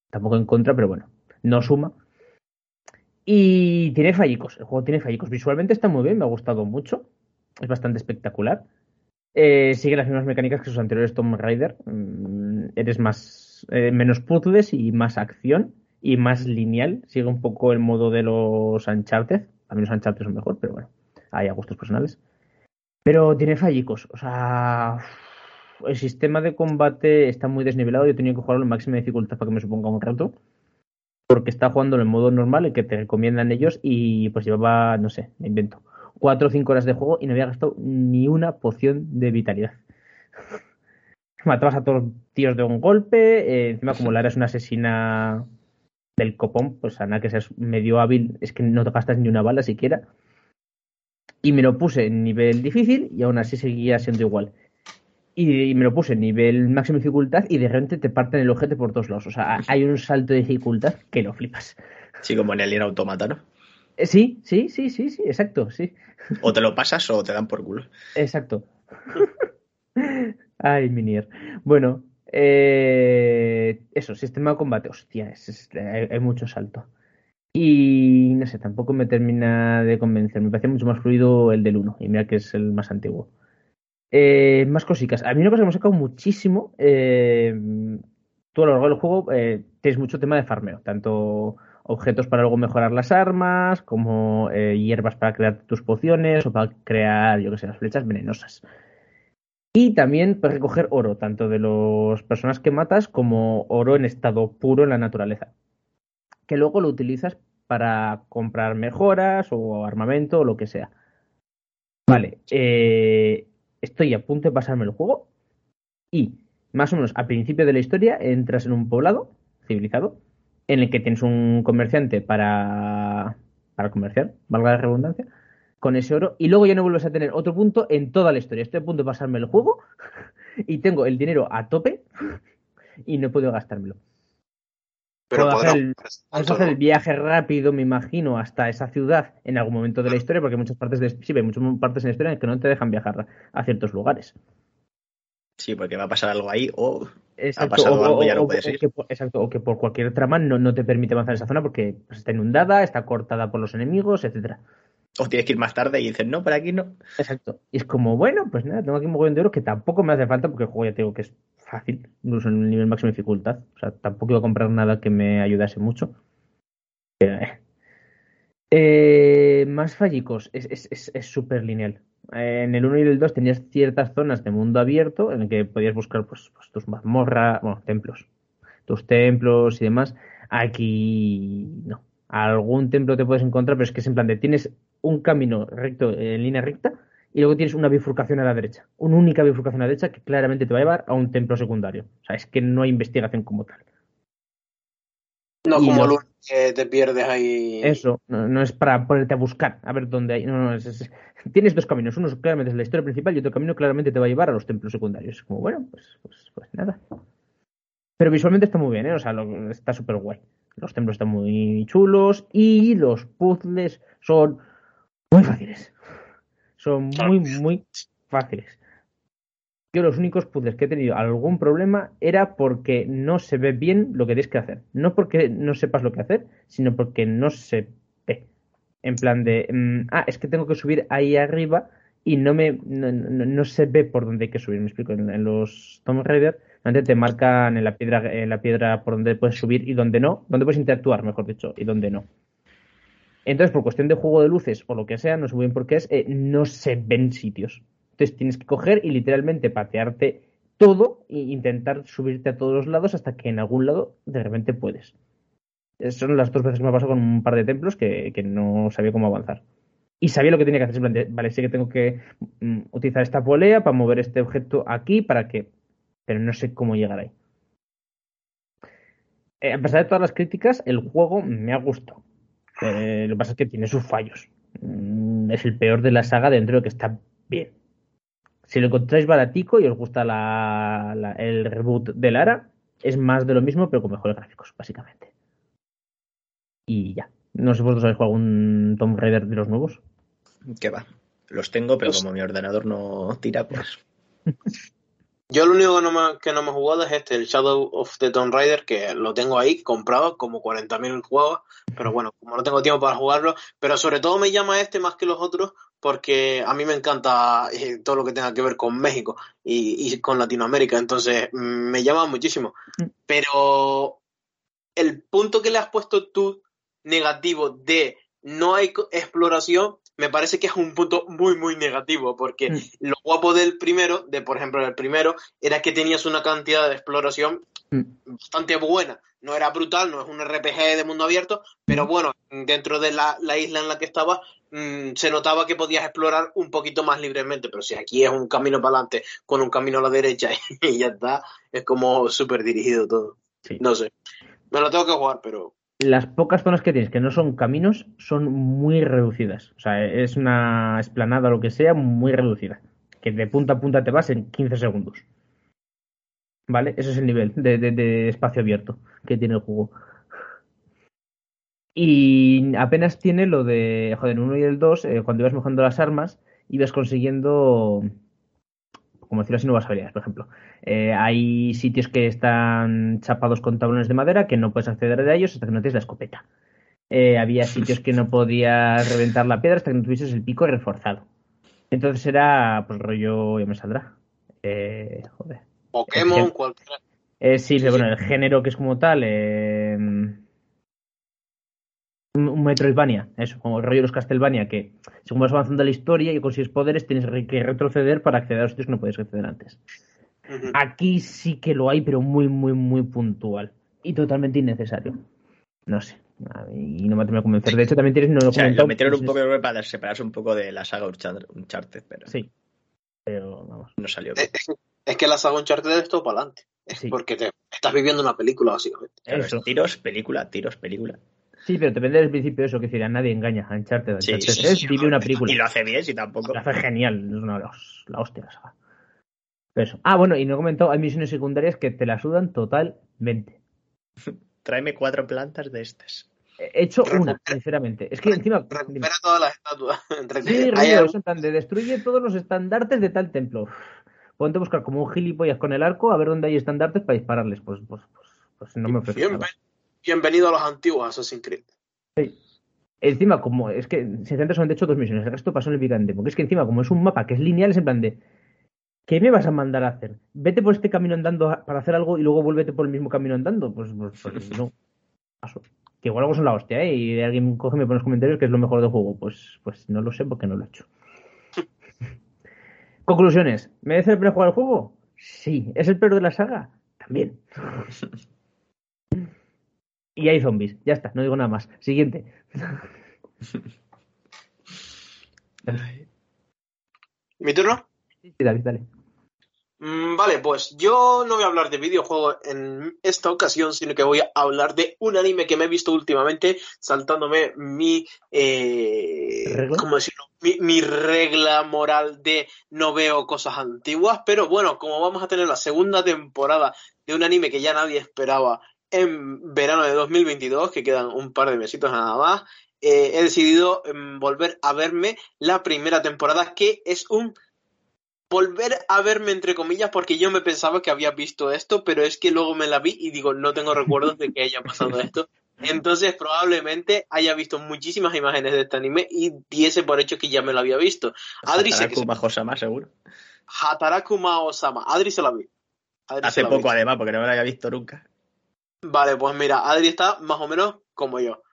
tampoco en contra, pero bueno, no suma. Y tiene fallicos, el juego tiene fallicos. Visualmente está muy bien, me ha gustado mucho. Es bastante espectacular. Eh, sigue las mismas mecánicas que sus anteriores Tomb Raider. Mm, eres más eh, menos puzzles y más acción y más lineal. Sigue un poco el modo de los Uncharted. A mí los Uncharted son mejor, pero bueno, hay a gustos personales. Pero tiene fallicos. O sea, el sistema de combate está muy desnivelado. Yo he tenido que jugarlo en máxima dificultad para que me suponga un reto. porque está jugando en el modo normal, el que te recomiendan ellos, y pues llevaba, no sé, me invento, cuatro o cinco horas de juego y no había gastado ni una poción de vitalidad. Matabas a todos los tíos de un golpe, eh, encima como Lara es una asesina del copón, pues a nada que seas medio hábil, es que no te gastas ni una bala siquiera. Y me lo puse en nivel difícil y aún así seguía siendo igual. Y me lo puse en nivel máximo dificultad y de repente te parten el ojete por todos lados. O sea, hay un salto de dificultad que lo flipas. Sí, como en el Nier Automata, ¿no? Eh, Sí, sí, sí, sí, sí, exacto, sí. O te lo pasas o te dan por culo. Exacto. Ay, Minier. Bueno, eh, eso, sistema de combate. Hostia, es- hay, hay mucho salto. Y no sé, tampoco me termina de convencer. Me parece mucho más fluido el del 1. Y mira que es el más antiguo. Eh, más cositas. A mí una cosa que me ha sacado muchísimo. Eh, tú a lo largo del juego eh, tienes mucho tema de farmeo. Tanto objetos para luego mejorar las armas, como eh, hierbas para crear tus pociones o para crear, yo que sé, las flechas venenosas. Y también puedes recoger oro, tanto de las personas que matas como oro en estado puro en la naturaleza. Que luego lo utilizas para comprar mejoras o armamento o lo que sea. Vale, eh, estoy a punto de pasarme el juego y más o menos al principio de la historia entras en un poblado civilizado en el que tienes un comerciante para, para comerciar, valga la redundancia, con ese oro y luego ya no vuelves a tener otro punto en toda la historia. Estoy a punto de pasarme el juego y tengo el dinero a tope y no he podido gastármelo. Pero Puedo hacer el- Vamos a hacer el viaje rápido, me imagino, hasta esa ciudad en algún momento de la historia, porque hay muchas partes de sí, hay muchas partes en la historia en que no te dejan viajar a ciertos lugares. Sí, porque va a pasar algo ahí o Exacto, pasado o, algo y ya no o- puedes o ir. que, por- exacto, o que por cualquier trama no, no te permite avanzar en esa zona porque está inundada, está cortada por los enemigos, etcétera. O tienes que ir más tarde y dices, no, por aquí no. Exacto. Y es como, bueno, pues nada, tengo aquí un mogollón de oro que tampoco me hace falta porque el juego ya tengo que es fácil, incluso en el nivel máximo de dificultad. O sea, tampoco iba a comprar nada que me ayudase mucho. Eh. Eh, más fallicos, es súper es, es súper lineal. Eh, en el 1 y el 2 tenías ciertas zonas de mundo abierto en el que podías buscar pues, pues, tus mazmorras, bueno, templos, tus templos y demás. Aquí no. Algún templo te puedes encontrar, pero es que es en plan de tienes un camino recto en línea recta y luego tienes una bifurcación a la derecha. Una única bifurcación a la derecha que claramente te va a llevar a un templo secundario. O sea, es que no hay investigación como tal. No Y como el que te pierdes ahí. Eso, no, no es para ponerte a buscar, a ver dónde hay. No, no, es- es- tienes dos caminos. Uno claramente es la historia principal y otro camino claramente te va a llevar a los templos secundarios. Es como, bueno, pues, pues, pues nada. Pero visualmente está muy bien, ¿eh? O sea, lo- está súper guay. Los templos están muy chulos y los puzzles son muy fáciles. Son muy, muy fáciles. Yo los únicos puzzles que he tenido algún problema era porque no se ve bien lo que tienes que hacer. No porque no sepas lo que hacer, sino porque no se ve. En plan de, mm, ah, es que tengo que subir ahí arriba y no me no, no- no se ve por dónde hay que subir. Me explico. En, en los Tomb Raider antes te marcan en la piedra en la piedra por donde puedes subir y donde no, donde puedes interactuar, mejor dicho, y donde no. Entonces, por cuestión de juego de luces o lo que sea, no sé muy bien por qué es, eh, no se ven sitios. Entonces tienes que coger y literalmente patearte todo e intentar subirte a todos los lados hasta que en algún lado de repente puedes. Son las dos veces que me ha pasado con un par de templos que, que no sabía cómo avanzar. Y sabía lo que tenía que hacer. en plan de, Vale, sí que tengo que mm, utilizar esta polea para mover este objeto aquí para que... Pero no sé cómo llegar ahí. Eh, a pesar de todas las críticas, el juego me ha gustado. Eh, lo que pasa es que tiene sus fallos. Mm, Es el peor de la saga dentro de que está bien. Si lo encontráis baratico y os gusta la- la- el reboot de Lara, es más de lo mismo, pero con mejores gráficos, básicamente. Y ya. No sé si vosotros habéis jugado algún Tomb Raider de los nuevos. ¿Qué va? Los tengo, pero como mi ordenador no tira, pues. Yo lo único que no, me, que no me he jugado es este, el Shadow of the Tomb Raider, que lo tengo ahí comprado como 40.000 juegos, pero bueno, como no tengo tiempo para jugarlo, pero sobre todo me llama este más que los otros porque a mí me encanta eh, todo lo que tenga que ver con México y, y con Latinoamérica, entonces mm, me llama muchísimo. Mm. Pero el punto que le has puesto tú negativo de no hay exploración, me parece que es un punto muy, muy negativo, porque Mm. lo guapo del primero, de por ejemplo el primero, era que tenías una cantidad de exploración Mm. bastante buena. No era brutal, no es un RPG de mundo abierto, pero bueno, dentro de la, la isla en la que estaba mm, se notaba que podías explorar un poquito más libremente. Pero si aquí es un camino para adelante con un camino a la derecha y ya está, es como súper dirigido todo. Sí. No sé. Me lo tengo que jugar, pero Las pocas zonas que tienes que no son caminos son muy reducidas. O sea, es una esplanada o lo que sea muy reducida. Que de punta a punta te vas en 15 segundos. ¿Vale? Ese es el nivel de, de- espacio abierto que tiene el juego. Y apenas tiene lo de, joder, el 1 y el 2, eh, cuando ibas mejorando las armas, ibas consiguiendo, como decirlo así, nuevas habilidades, por ejemplo. Eh, hay sitios que están chapados con tablones de madera que no puedes acceder a ellos hasta que no tienes la escopeta. Eh, había sitios que no podías reventar la piedra hasta que no tuvieses el pico reforzado. Entonces era, pues rollo, ya me saldrá. Eh, joder. Pokémon, cualquiera. Eh, sí, pero sí. bueno, el género que es como tal. Un, un Metroidvania, eso, como el rollo de los Castlevania, que según vas avanzando la historia y consigues poderes, tienes que retroceder para acceder a los sitios que no puedes acceder antes. Aquí sí que lo hay, pero muy, muy, muy puntual. Y totalmente innecesario. No sé. a mí no me termina de convencer. De hecho, también tienes. No lo he O sea, comentado, lo metieron un poco para separarse un poco de la saga Uncharted, pero Sí. Pero vamos. no salió Eh, bien. Es, es que la saga Uncharted es todo para adelante. Sí. porque te estás viviendo una película, básicamente. Claro, tiros, película, tiros, película. Sí, pero te vende desde el principio eso, que decir, a nadie engaña. A Uncharted, Sí, Uncharted sí, es sí, vive una película. Y lo hace bien, si tampoco. Lo hace genial, es una la, la hostia la saga. Pero eso. Ah, bueno, y no he comentado, hay misiones secundarias que te la sudan totalmente. Tráeme cuatro plantas de estas. He hecho una, sinceramente. Es que encima. Recupera todas las estatuas. Sí, rollo, eso en plan de destruye todos los estandartes de tal templo. Ponte a buscar como un gilipollas con el arco a ver dónde hay estandartes para dispararles. Pues, pues, pues, pues no me ofrece nada. Bienvenido a los antiguos Assassin's Creed. Encima, como es que sinceramente solamente he hecho dos misiones, el resto pasó en el picante. Porque es que encima, como es un mapa que es lineal, es en plan de. ¿Qué me vas a mandar a hacer? Vete por este camino andando para hacer algo y luego vuélvete por el mismo camino andando. Pues, pues, pues no. Paso. Que igual algo son la hostia, ¿eh? Y alguien coge y me pone en los comentarios que es lo mejor del juego. Pues, pues no lo sé porque no lo he hecho. Conclusiones. ¿Merece la pena jugar el juego? Sí. ¿Es el peor de la saga? También. Y hay zombies. Ya está, no digo nada más. Siguiente. ¿Mi turno? Sí, David, dale. Mm, Vale, pues yo no voy a hablar de videojuegos en esta ocasión, sino que voy a hablar de un anime que me he visto últimamente, saltándome mi, eh, ¿Regla? ¿cómo decirlo? Mi, mi regla moral de no veo cosas antiguas, pero bueno, como vamos a tener la segunda temporada de un anime que ya nadie esperaba en verano de 2022, que quedan un par de mesitos nada más, eh, he decidido em, volver a verme la primera temporada, que es un volver a verme entre comillas porque yo me pensaba que había visto esto, pero es que luego me la vi y digo, no tengo recuerdos de que haya pasado esto. Entonces probablemente haya visto muchísimas imágenes de este anime y diese por hecho que ya me lo había visto. Adri se... Hataraku Majosama, seguro. Hataraku Mao-sama. Adri se la vi. Adri Hace la vi. poco, además, porque no me lo había visto nunca. Vale, pues mira, Adri está más o menos como yo.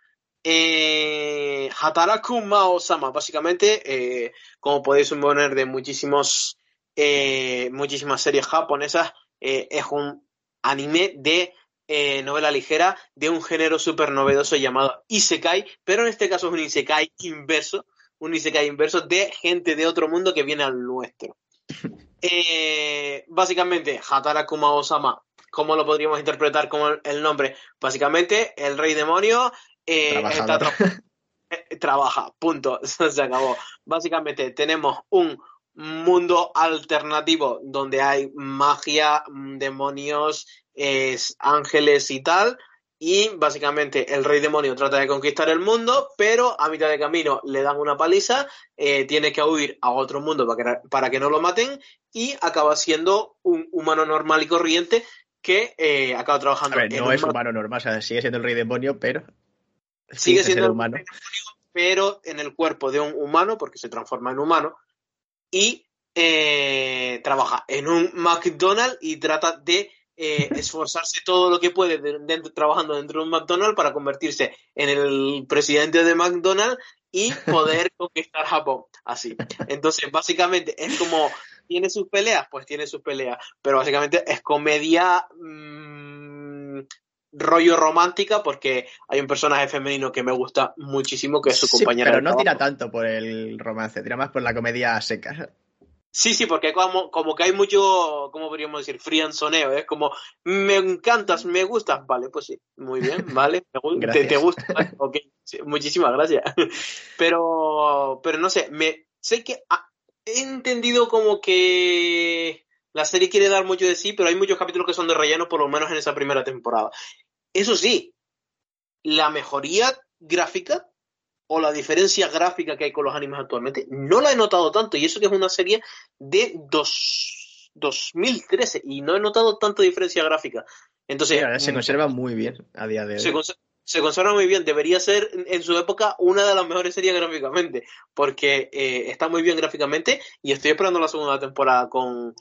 Eh, Hataraku Mao-sama, básicamente, eh, como podéis suponer de muchísimos, eh, muchísimas series japonesas, eh, es un anime de novela ligera de un género súper novedoso llamado Isekai, pero en este caso es un Isekai inverso, un Isekai inverso de gente de otro mundo que viene al nuestro. Básicamente, Hataraku Mao-sama, ¿cómo lo podríamos interpretar como el- nombre? Básicamente, el rey demonio eh, está tra- eh, trabaja, punto, se acabó. Básicamente, tenemos un mundo alternativo donde hay magia, mm, demonios, es, ángeles y tal. Y básicamente el rey demonio trata de conquistar el mundo, pero a mitad de camino le dan una paliza, eh, tiene que huir a otro mundo para que, para que no lo maten y acaba siendo un humano normal y corriente que eh, acaba A trabajando ver, en no un es humano normal, o sea, sigue siendo el rey demonio, pero. Sigue siendo humano. pero en el cuerpo de un humano, porque se transforma en humano, y eh, trabaja en un McDonald's y trata de eh, esforzarse todo lo que puede dentro- trabajando dentro de un McDonald's para convertirse en el presidente de McDonald's y poder conquistar Japón. Así. Entonces, básicamente, es como, ¿tiene sus peleas? Pues tiene sus peleas, pero básicamente es comedia mm, rollo romántica porque hay un personaje femenino que me gusta muchísimo que es su Sí, compañera. pero no tira trabajo. tanto por el romance, tira más por la comedia seca. Sí, sí, porque como, como que hay mucho, ¿cómo podríamos decir? Frianzoneo, es como, me encantas, me gustas, vale, pues sí, muy bien, vale, te, te gusta, vale, ok, sí, muchísimas gracias. Pero, pero no sé, me, sé que he entendido como que la serie quiere dar mucho de sí, pero hay muchos capítulos que son de relleno, por lo menos en esa primera temporada. Eso sí, la mejoría gráfica o la diferencia gráfica que hay con los animes actualmente, no la he notado tanto. Y eso que es una serie de dos, 2013 y no he notado tanta diferencia gráfica. Entonces, se mm, conserva muy bien a día de hoy. se, se conserva muy bien. Debería ser en- su época una de las mejores series gráficamente, porque eh, está muy bien gráficamente y estoy esperando la segunda temporada con,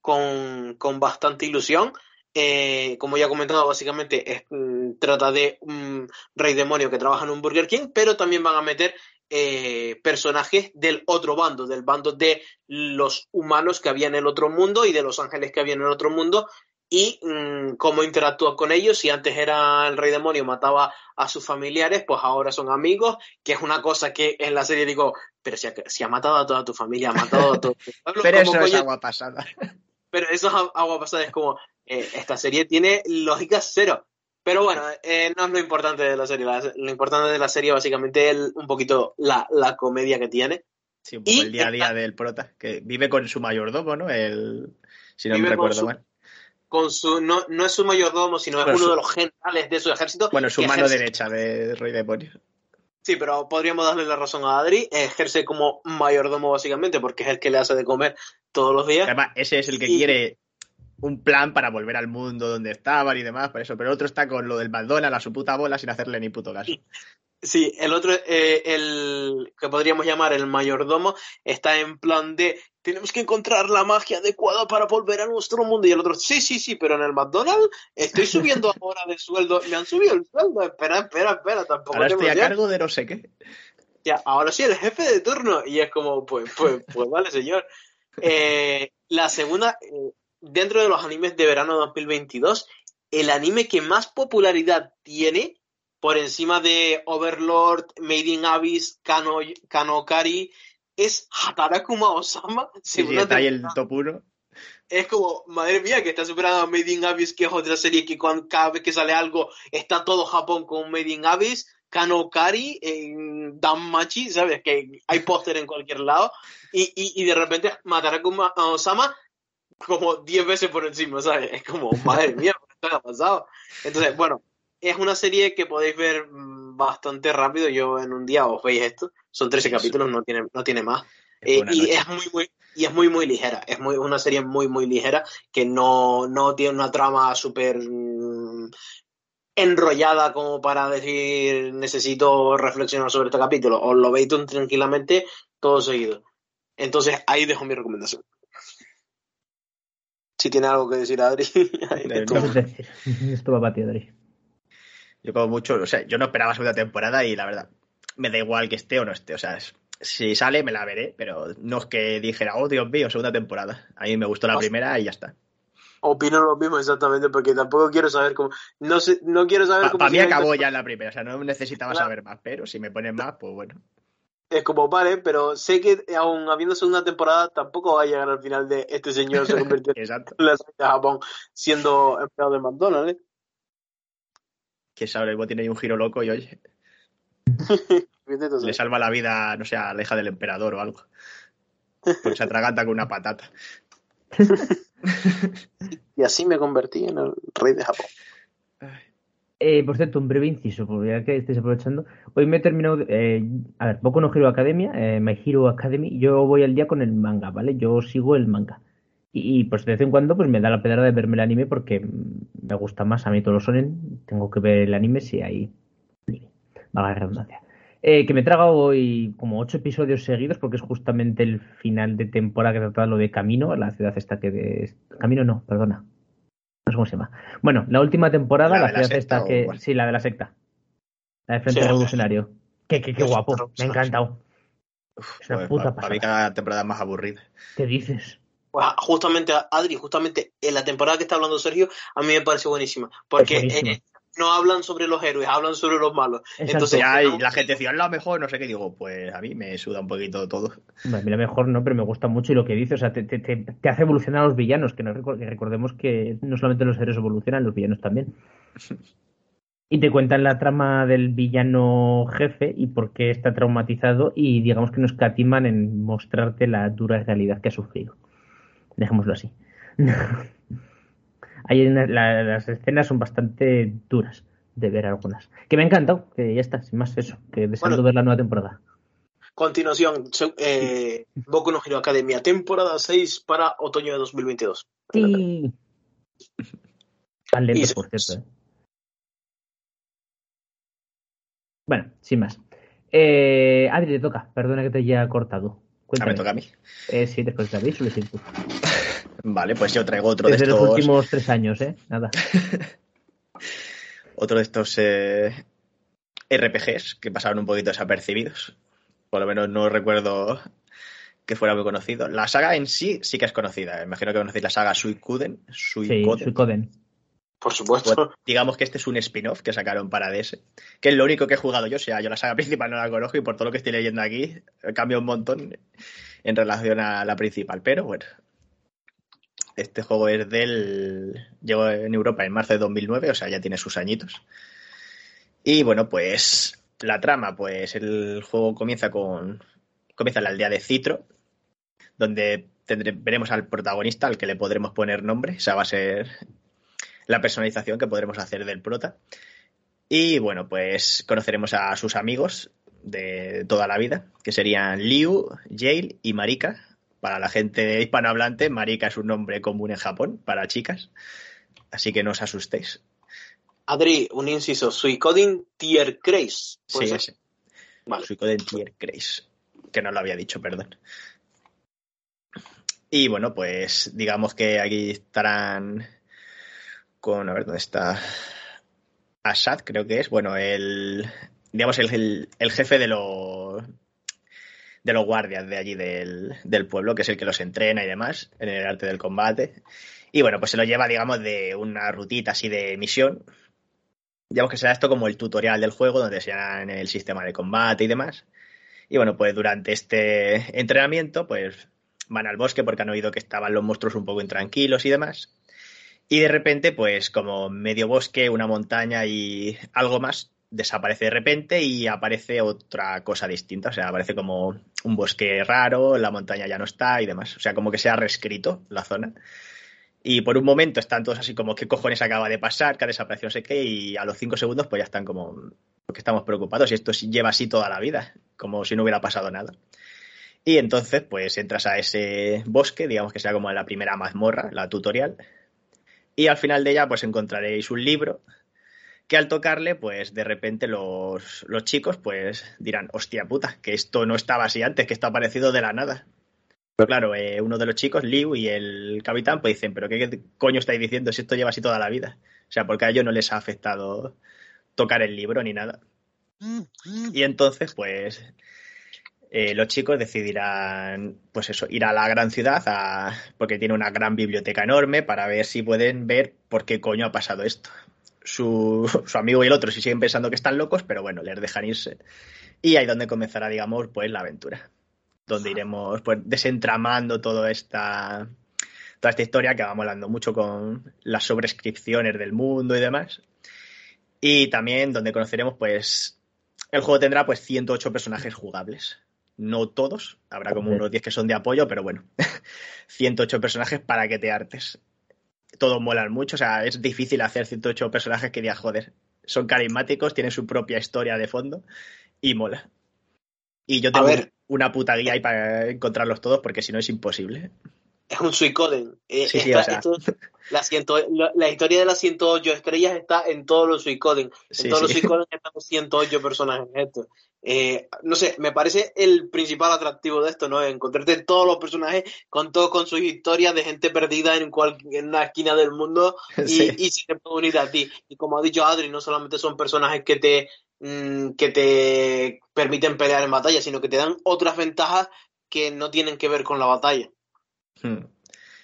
con, con bastante ilusión. Eh, como ya he comentado, básicamente mm, trata de un rey demonio que trabaja en un Burger King, pero también van a meter eh, personajes del otro bando, del bando de los humanos que había en el otro mundo y de los ángeles que había en el otro mundo, y mm, cómo interactúa con ellos. Si antes era el rey demonio, mataba a sus familiares, pues ahora son amigos, que es una cosa que en la serie digo, pero si ha, si ha matado a toda tu familia, ha matado a todo tu pueblo, Pero ¿cómo eso es agua pasada. pero eso es agua pasada, es como, eh, esta serie tiene lógica cero. Pero bueno, eh, no es lo importante de la serie. la- lo importante de la serie básicamente es un poquito la, la comedia que tiene. Sí, un poco Y el día a día está- del prota, que vive con su mayordomo, ¿no? El, si no me recuerdo su- mal. Con su, no, no es su mayordomo, sino es uno su- de los generales de su ejército. Bueno, su mano ejerce- derecha de Rey Demonio. Sí, pero podríamos darle la razón a Adri. Ejerce como mayordomo básicamente, porque es el que le hace de comer todos los días. Además, ese es el que Y- quiere un plan para volver al mundo donde estaban y demás, por eso. Pero el otro está con lo del McDonald's a su puta bola sin hacerle ni puto caso. Sí, el otro, eh, el que podríamos llamar el mayordomo, está en plan de tenemos que encontrar la magia adecuada para volver a nuestro mundo. Y el otro, sí, sí, sí, pero en el McDonald's estoy subiendo ahora de sueldo. Me han subido el sueldo. Espera, espera, espera, tampoco Ahora estoy a cargo de no sé qué. Ya, ahora sí, el jefe de turno. Y es como, pues, pues, pues vale, señor. Eh, la segunda, eh, dentro de los animes de verano 2022, el anime que más popularidad tiene, por encima de Overlord, Made in Abyss, Kano, Kanokari, es Hatarakuma Osama. Sí, sí, segunda está ahí el top 1. Es como, madre mía, que está superando a Made in Abyss, que es otra serie que cuando, cada vez que sale algo está todo Japón con Made in Abyss, Kanokari, en Danmachi, ¿sabes? Que hay póster en cualquier lado. Y, y, y de repente Matarakuma Osama como 10 veces por encima, ¿sabes? Es como, madre mía, ¿qué ha pasado? Entonces, bueno, es una serie que podéis ver mm, bastante rápido. Yo en un día os veis esto. Son 13 Sí, capítulos, no tiene, no tiene más. Eh, y noche. es muy, muy, y es muy, muy ligera. Es muy, una serie muy, muy ligera que no, no tiene una trama súper mm, enrollada como para decir necesito reflexionar sobre este capítulo. Os lo veis tranquilamente todo seguido. Entonces ahí dejo mi recomendación. Si tiene algo que decir Adri, ahí Eh, no. Esto va para ti, Adri. Yo como mucho, o sea, yo no esperaba segunda temporada y la verdad, me da igual que esté o no esté. O sea, es- si sale me la veré, pero no es que dijera, oh Dios mío, segunda temporada. A mí me gustó la primera y ya está. opino lo mismo exactamente porque tampoco quiero saber cómo no sé no quiero saber cómo Para mí acabó ya en la primera, o sea, no necesitaba Claro. saber más, pero si me ponen más, pues bueno. es como vale pero sé que aún habiendo segunda temporada tampoco va a llegar al final de este señor se convirtió en la de Japón siendo empleado de McDonald's ¿eh? Que sabe, igual tiene ahí un giro loco y oye, le salva la vida, no sé, a la hija del emperador o algo. Porque se atraganta con una patata. y así me convertí en el rey de Japón Eh, por cierto, un breve inciso, porque ya que estáis aprovechando. Hoy me he terminado. eh, a ver, Boku no Hero Academia, eh, My Hero Academy. Yo voy al día con el manga, ¿vale? Yo sigo el manga. Y, y, pues de vez en cuando pues me da la pedrada de verme el anime porque me gusta más. A mí todos los sonen. Tengo que ver el anime si hay. Vaga la redundancia. Eh, que me traga hoy como ocho episodios seguidos porque es justamente el final de temporada que trata lo de Camino, la ciudad esta que de... Camino no, perdona. No sé cómo se llama. Bueno, la última temporada, ¿La la, de la ciudad esta que... cuál? Sí, la de la secta. La de Frente Sí. Revolucionario. Qué, qué, qué guapo. Me ha encantado. Uf, Es una puta pa- para mí pasada. cada temporada más aburrida. ¿Qué dices? Pues, justamente Adri justamente en la temporada que está hablando Sergio a mí me parece buenísima porque eh, no hablan sobre los héroes, hablan sobre los malos. Exacto. Entonces, Ya, y no- la gente decía, es la mejor, no sé qué. Digo, pues a mí me suda un poquito todo. A mí la mejor no, pero me gusta mucho y lo que dice, o sea, te, te- te- te hace evolucionar a los villanos, que, no que recordemos que no solamente los héroes evolucionan, los villanos también. Y te cuentan la trama del villano jefe y por qué está traumatizado y digamos que no escatiman en mostrarte la dura realidad que ha sufrido. Dejémoslo así. Hay una- la- las escenas son bastante duras de ver algunas. Que me ha encantado, que ya está, sin más eso, que deseando Bueno. ver la nueva temporada. Continuación, eh, Boku no Hero Academia, temporada 6 para otoño de 2022. Sí. Tan lento, Y por cierto. ¿eh? Bueno, sin más. Eh, Adri, te toca. Perdona que te haya cortado. Ah, Cuéntame. me toca a mí. Eh, sí, después de David, suele ser tú. Vale, pues yo traigo otro de Desde los estos. últimos tres años, ¿eh? Nada. Otro de estos eh, RPGs que pasaron un poquito desapercibidos. Por lo menos no recuerdo que fuera muy conocido. La saga en sí sí que es conocida. Imagino que conocéis la saga Suikoden. Sí, Suikoden. Por supuesto. Bueno, digamos que este es un spin-off que sacaron para DS, que es lo único que he jugado yo, o sea, yo la saga principal no la conozco y por todo lo que estoy leyendo aquí cambia un montón en relación a la principal, pero bueno. Este juego es del... Llegó en Europa en marzo de 2009, o sea, ya tiene sus añitos. Y bueno, pues la trama, pues el juego comienza con... Comienza en la aldea de Citro, donde tendré- veremos al protagonista, al que le podremos poner nombre, esa va a ser la personalización que podremos hacer del prota. Y bueno, pues conoceremos a sus amigos de toda la vida, que serían Liu, Yale y Marika. Para la gente hispanohablante, Marika es un nombre común en Japón para chicas, así que no os asustéis. Adri, un inciso. Suicoding Tier Craze. Sí, ¿Puede ser? ese. Vale. Suicoden Tier Grace, que no lo había dicho, perdón. Y bueno, pues digamos que aquí estarán con, a ver, ¿dónde está? Assad, creo que es, bueno, el, digamos, el, el- jefe de los de los guardias de allí del, del pueblo, que es el que los entrena y demás en el arte del combate. Y bueno, pues se lo lleva, digamos, de una rutita así de misión. Digamos que será esto como el tutorial del juego, donde se en el sistema de combate y demás. Y bueno, pues durante este entrenamiento, pues van al bosque porque han oído que estaban los monstruos un poco intranquilos y demás. Y de repente, pues como medio bosque, una montaña y algo más, desaparece de repente y aparece otra cosa distinta. O sea, aparece como un bosque raro, la montaña ya no está y demás. O sea, como que se ha reescrito la zona. Y por un momento están todos así como, ¿qué cojones acaba de pasar? ¿Qué ha desaparecido? No sé qué. Y a los cinco segundos, pues ya están como, porque estamos preocupados y esto lleva así toda la vida, como si no hubiera pasado nada. Y entonces, pues entras a ese bosque, digamos que sea como la primera mazmorra, la tutorial. Y al final de ella, pues encontraréis un libro que al tocarle, pues de repente los, los chicos, pues dirán, hostia puta, que esto no estaba así antes, que esto ha aparecido de la nada. Pero claro, eh, uno de los chicos, Liu y el capitán, pues dicen, pero ¿qué, qué coño estáis diciendo si esto lleva así toda la vida? O sea, porque a ellos no les ha afectado tocar el libro ni nada. Y entonces, pues, eh, los chicos decidirán, pues eso, ir a la gran ciudad, porque tiene una gran biblioteca enorme, para ver si pueden ver por qué coño ha pasado esto. Su, su amigo y el otro sí siguen pensando que están locos, pero bueno, les dejan irse. Y ahí donde comenzará, digamos, pues la aventura. Donde iremos pues desentramando toda esta, toda esta historia que vamos hablando mucho con las sobrescripciones del mundo y demás. Y también donde conoceremos, pues, el juego tendrá pues 108 personajes jugables. No todos, habrá como unos 10 que son de apoyo, pero bueno, 108 personajes para que te hartes. Todos molan mucho, o sea, es difícil hacer 108 personajes que digas, joder, son carismáticos, tienen su propia historia de fondo y mola. Y yo tengo ver. una puta guía ahí para encontrarlos todos porque si no es imposible. Es un Suicoden. Eh, Sí, sí, o sea. esto- la, ciento- la, la historia de las 108 estrellas está en todos los Suicoden. En Sí, todos los. Suicoden están los 108 personajes. Esto. Eh, no sé, me parece el principal atractivo de esto, ¿no? Encontrarte todos los personajes con todos con sus historias de gente perdida en, cual, en una esquina del mundo y, Sí. y se te puede unir a ti. Y como ha dicho Adri, no solamente son personajes que te, mm, que te permiten pelear en batalla, sino que te dan otras ventajas que no tienen que ver con la batalla. Hmm.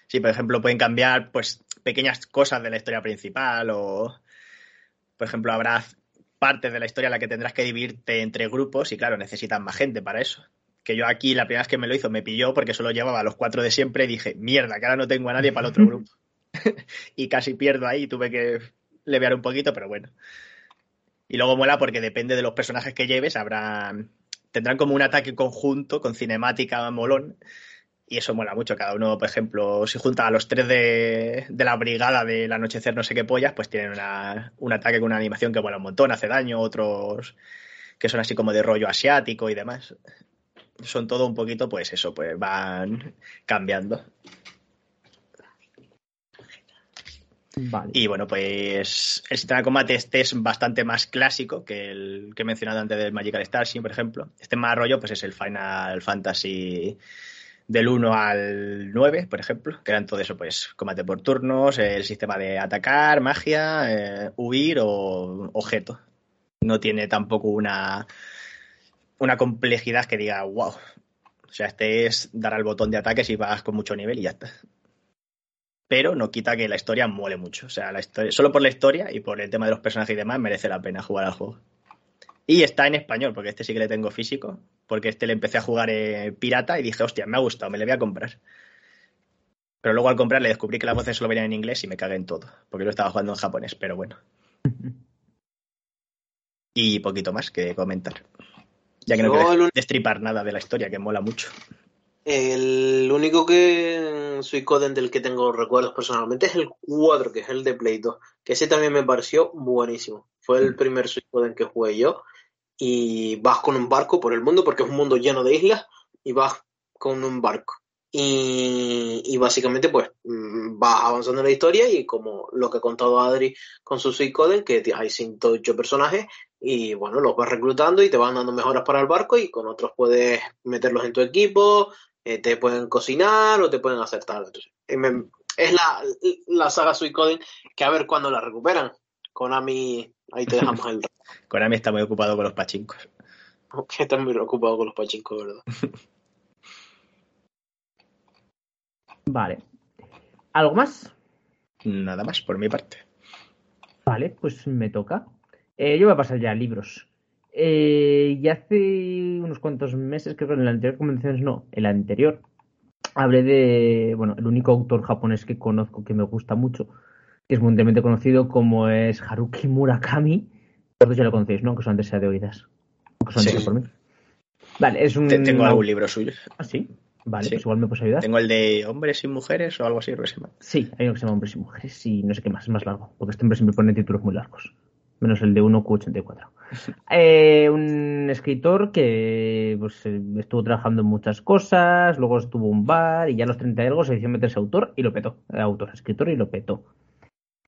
Sí, por ejemplo, pueden cambiar pues pequeñas cosas de la historia principal o, Por ejemplo, habrá partes de la historia en la que tendrás que dividirte entre grupos y claro, necesitas más gente para eso. Que yo aquí la primera vez que me lo hizo me pilló porque solo llevaba a los cuatro de siempre y dije, mierda, que ahora no tengo a nadie para el otro grupo. y casi pierdo ahí, tuve que levear un poquito, pero bueno. Y luego mola porque depende de los personajes que lleves, habrá tendrán como un ataque conjunto con cinemática molón. Y eso mola mucho. Cada uno, por ejemplo, si junta a los tres de, de la brigada del anochecer no sé qué pollas, pues tienen una- un ataque con una animación que mola un montón, hace daño, otros que son así como de rollo asiático y demás. Son todo un poquito, pues eso, pues van cambiando. Vale. Y bueno, pues el sistema de combate este es bastante más clásico que el que he mencionado antes del Magical Starship, por ejemplo. Este más rollo, pues es el Final Fantasy del 1 al 9, por ejemplo, que eran todo eso, pues combate por turnos, el sistema de atacar, magia, eh, huir o objeto. No tiene tampoco una, una complejidad que diga, wow. O sea, este es dar al botón de ataques y vas con mucho nivel y ya está pero no quita que la historia mole mucho. O sea, la historia, solo por la historia y por el tema de los personajes y demás merece la pena jugar al juego. Y está en español, porque este sí que le tengo físico, porque este le empecé a jugar eh, pirata y dije, hostia, me ha gustado, me le voy a comprar. Pero luego al comprarle descubrí que las voces solo venían en inglés y me cagué en todo, porque lo estaba jugando en japonés, pero bueno. Y poquito más que comentar. Ya que no quiero destripar nada de la historia, que mola mucho. El único que Suicoden del que tengo recuerdos personalmente es el 4, que es el de Play 2, que ese también me pareció buenísimo. Fue el primer Suicoden que jugué yo. Y vas con un barco por el mundo, porque es un mundo lleno de islas, y vas con un barco. Y, básicamente, pues, mm, vas avanzando en la historia y como lo que ha contado Adri con su Suicoden, que hay 108 personajes, y bueno, los vas reclutando y te van dando mejoras para el barco, y con otros puedes meterlos en tu equipo, eh, te pueden cocinar o te pueden hacer tal. Entonces, eh, es la, la saga Suicoden que a ver cuándo la recuperan. Konami, ahí te dejamos el Konami está muy ocupado con los pachincos. que están muy preocupado con los pachincos, ¿verdad? Vale. ¿Algo más? Nada más por mi parte. Vale, pues me toca. Eh, yo voy a pasar ya a libros. Eh, y hace unos cuantos meses, creo que en la anterior convención, no, en la anterior, hablé de, bueno, el único autor japonés que conozco que me gusta mucho, que es mundialmente conocido como es Haruki Murakami. Todos ya lo conocéis, ¿no? Aunque solamente sea de oídas. Aunque solamente Sí. por mí. Vale, es un... Te- Tengo algún libro suyo. Ah, sí. Vale, Sí. pues igual me puedes ayudar. Tengo el de hombres y mujeres o algo así, que se llama. Sí, hay uno que se llama Hombres y Mujeres y no sé qué más, es más largo, porque este hombre siempre pone títulos muy largos, menos el de 1Q84. Eh, un escritor que pues, eh, estuvo trabajando en muchas cosas, luego estuvo en un bar y ya a los 30 y algo se decidió meterse autor y lo petó, Eh, autor, escritor y lo petó.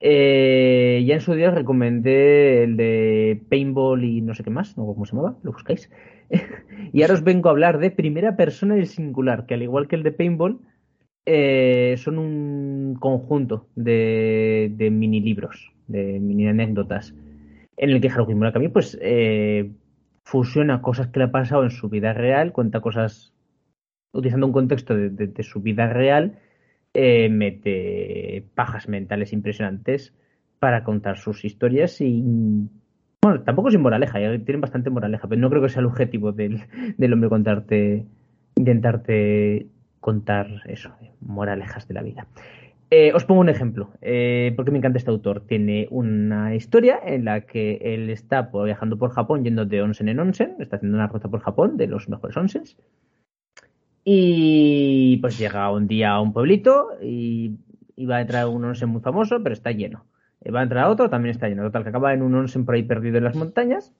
Eh, ya en su día os recomendé el de Paintball y no sé qué más, no cómo se llamaba, lo buscáis. y ahora os vengo a hablar de primera persona y singular, que al igual que el de Paintball, eh, son un conjunto de, de mini libros, de mini anécdotas, en el que Haruki Murakami pues eh, fusiona cosas que le ha pasado en su vida real, cuenta cosas utilizando un contexto de su vida real, eh, mete pajas mentales impresionantes para contar sus historias y bueno, tampoco sin moraleja, ya tienen bastante moraleja, pero no creo que sea el objetivo del, del hombre contarte, intentarte contar eso, eh, moralejas de la vida. Eh, os pongo un ejemplo, eh, porque me encanta este autor. Tiene una historia en la que él está viajando por Japón, yendo de onsen en onsen, está haciendo una ruta por Japón de los mejores onsens. Y pues llega un día a un pueblito y, va a entrar un onsen muy famoso, pero está lleno. Eh, Va a entrar otro, también está lleno. Total, que acaba en un onsen por ahí perdido en las montañas,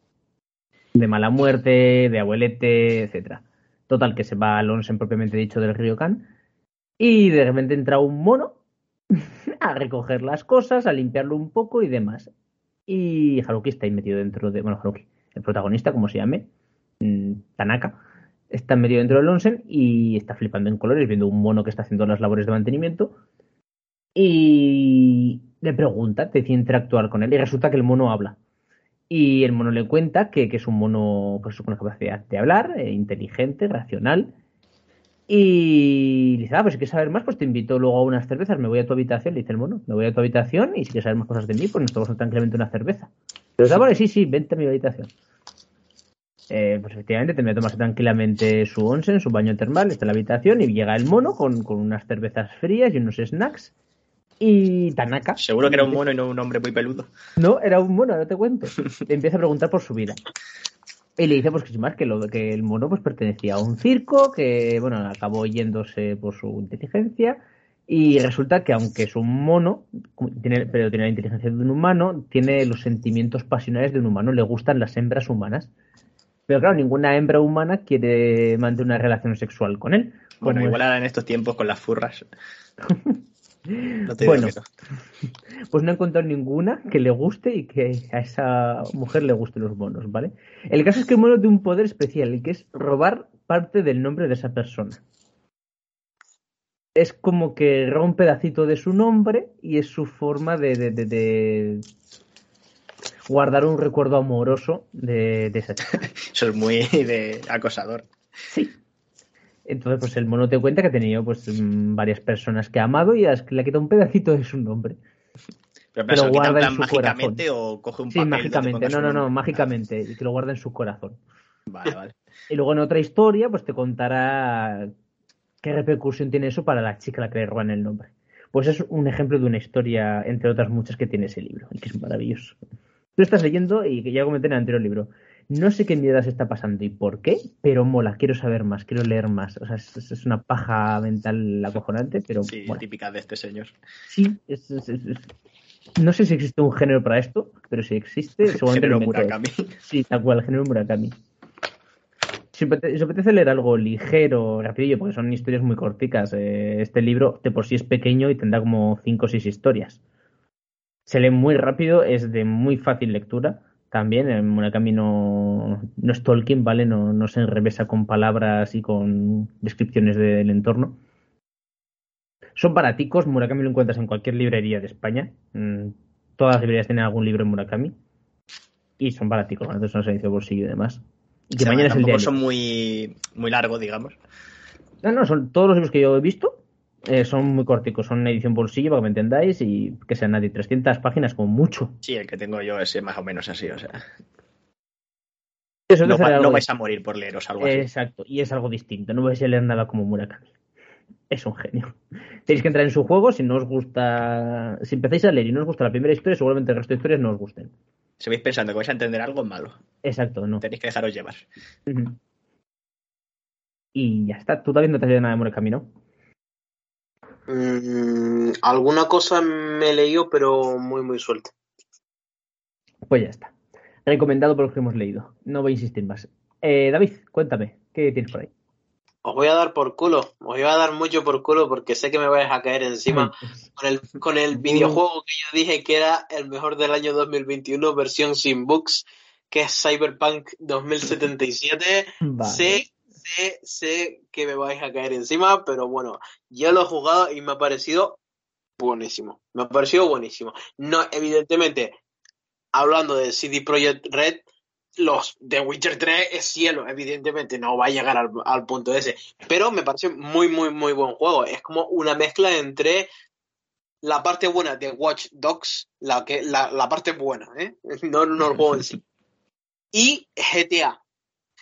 de mala muerte, de abuelete, etcétera. Total, que se va al onsen propiamente dicho del río Kan. Y de repente entra un mono a recoger las cosas, a limpiarlo un poco y demás. Y Haruki está ahí metido dentro de. Bueno, Haruki, el protagonista, como se llame, mm, Tanaka, está metido dentro del onsen y está flipando en colores, viendo un mono que está haciendo las labores de mantenimiento. Y le pregunta, decide interactuar con él. Y resulta que el mono habla. Y el mono le cuenta que, que es un mono pues, con la capacidad de hablar, eh, inteligente, racional. Y le dice, ah, pues si quieres saber más, pues te invito luego a unas cervezas, me voy a tu habitación, le dice el mono, me voy a tu habitación y si quieres saber más cosas de mí, pues nos tomamos tranquilamente una cerveza. Pero ah, vale, sí, sí, vente a mi habitación. Eh, pues efectivamente te tomas tranquilamente su onsen, su baño termal, está en la habitación y llega el mono con, con unas cervezas frías y unos snacks y Tanaka. Seguro que era un mono y no un hombre muy peludo. No, era un mono, ahora te cuento. Le empieza a preguntar por su vida. Y le dice, pues que sin más, que, lo, que el mono pues pertenecía a un circo, que bueno, acabó yéndose por su inteligencia. Y resulta que aunque es un mono, tiene, pero tiene la inteligencia de un humano, tiene los sentimientos pasionales de un humano, le gustan las hembras humanas. Pero claro, ninguna hembra humana quiere mantener una relación sexual con él. Bueno, igual ahora en estos tiempos con las furras. No te Bueno, pues no he encontrado ninguna que le guste y que a esa mujer le gusten los monos, ¿vale? El caso es que el mono tiene un poder especial, y que es robar parte del nombre de esa persona. Es como que roba un pedacito de su nombre y es su forma de, de- de- de guardar un recuerdo amoroso de, de esa chica. Eso es muy de acosador. Sí. Entonces, pues el mono te cuenta que ha tenido pues mm, varias personas que ha amado y le ha quitado un pedacito de su nombre. Pero, Pero ¿se lo guarda en su mágicamente o coge un Sí, papel mágicamente. No, no, no, mágicamente. Y que lo guarda en su corazón. Vale, vale. Y luego en otra historia, pues te contará qué repercusión tiene eso para la chica a la que le roban el nombre. Pues es un ejemplo de una historia, entre otras muchas, que tiene ese libro, y que es maravilloso. Tú estás leyendo, y que ya comenté en el anterior libro, no sé qué mierda se está pasando y por qué, pero mola, quiero saber más, quiero leer más. O sea, es, es una paja mental acojonante, pero Sí, mola. típica de este señor. Sí, es- es- es- es- no sé si existe un género para esto, pero si existe, seguramente Género. Murakami. Sí, tal cual, género Murakami. Si os apete- si os apetece leer algo ligero, rapidillo, porque son historias muy corticas, eh, este libro de por sí es pequeño y tendrá como 5 o 6 historias. Se lee muy rápido, es de muy fácil lectura. También, en Murakami no, no es Tolkien, ¿vale? No, no se enrevesa con palabras y con descripciones del entorno. Son baraticos, Murakami lo encuentras en cualquier librería de España. Mm, Todas las librerías tienen algún libro en Murakami. Y son baraticos, entonces son servicio de bolsillo y demás. Y O que sea, mañana es el día. son muy, muy largos, digamos. No, no, son todos los libros que yo he visto. Eh, son muy corticos, son edición bolsillo para que me entendáis y que sean de 300 páginas como mucho. Sí, el que tengo yo es más o menos así, o sea. Eso No, va- no vais a morir por leeros algo así. Exacto, y es algo distinto. No vais a leer nada como Murakami. Es un genio. Tenéis que entrar en su juego si no os gusta. Si empezáis a leer y no os gusta la primera historia, seguramente el resto de historias no os gusten. Si vais pensando que vais a entender algo malo, Exacto, no. tenéis que dejaros llevar. Y ya está. Tú también no te has leído nada de Murakami, ¿no? Mm, alguna cosa me leído, pero muy, muy suelta. Pues ya está. Recomendado por los que hemos leído. No voy a insistir más. Eh, David, cuéntame, ¿qué tienes por ahí? Os voy a dar por culo, os voy a dar mucho por culo porque sé que me vais a caer encima con el, con el videojuego que yo dije que era el mejor del año 2021, versión sin bugs, que es Cyberpunk 2077. Vale. Sé, sé, sé que me vais a caer encima, pero bueno, yo lo he jugado y me ha parecido buenísimo. Me ha parecido buenísimo. No, evidentemente, hablando de CD Projekt Red, los de Witcher 3 es cielo, evidentemente, no va a llegar al, al punto ese. Pero me parece muy, muy, muy buen juego. Es como una mezcla entre la parte buena de Watch Dogs, la, que, la, la parte buena, ¿eh? no, no el juego en sí, y GTA.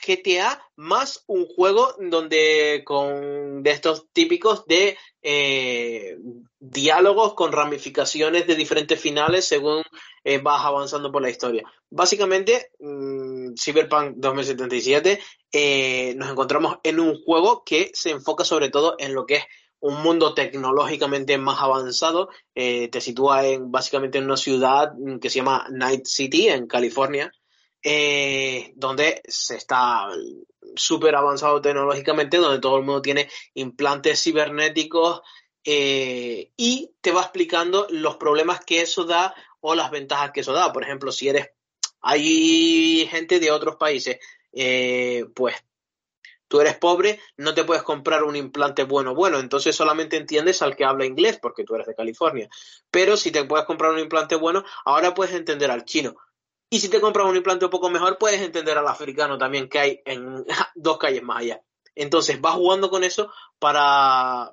GTA más un juego donde con de estos típicos de eh, diálogos con ramificaciones de diferentes finales según eh, vas avanzando por la historia. Básicamente, mm, Cyberpunk 2077 eh, nos encontramos en un juego que se enfoca sobre todo en lo que es un mundo tecnológicamente más avanzado. Te sitúa en básicamente en una ciudad mm, que se llama Night City, en California, eh, donde se está súper avanzado tecnológicamente, donde todo el mundo tiene implantes cibernéticos eh, y te va explicando los problemas que eso da o las ventajas que eso da. Por ejemplo, si eres, hay gente de otros países, eh, pues tú eres pobre, no te puedes comprar un implante bueno, bueno, entonces solamente entiendes al que habla inglés porque tú eres de California. Pero si te puedes comprar un implante bueno, ahora puedes entender al chino. Y si te compras un implante un poco mejor, puedes entender al africano también que hay en dos calles más allá. Entonces vas jugando con eso para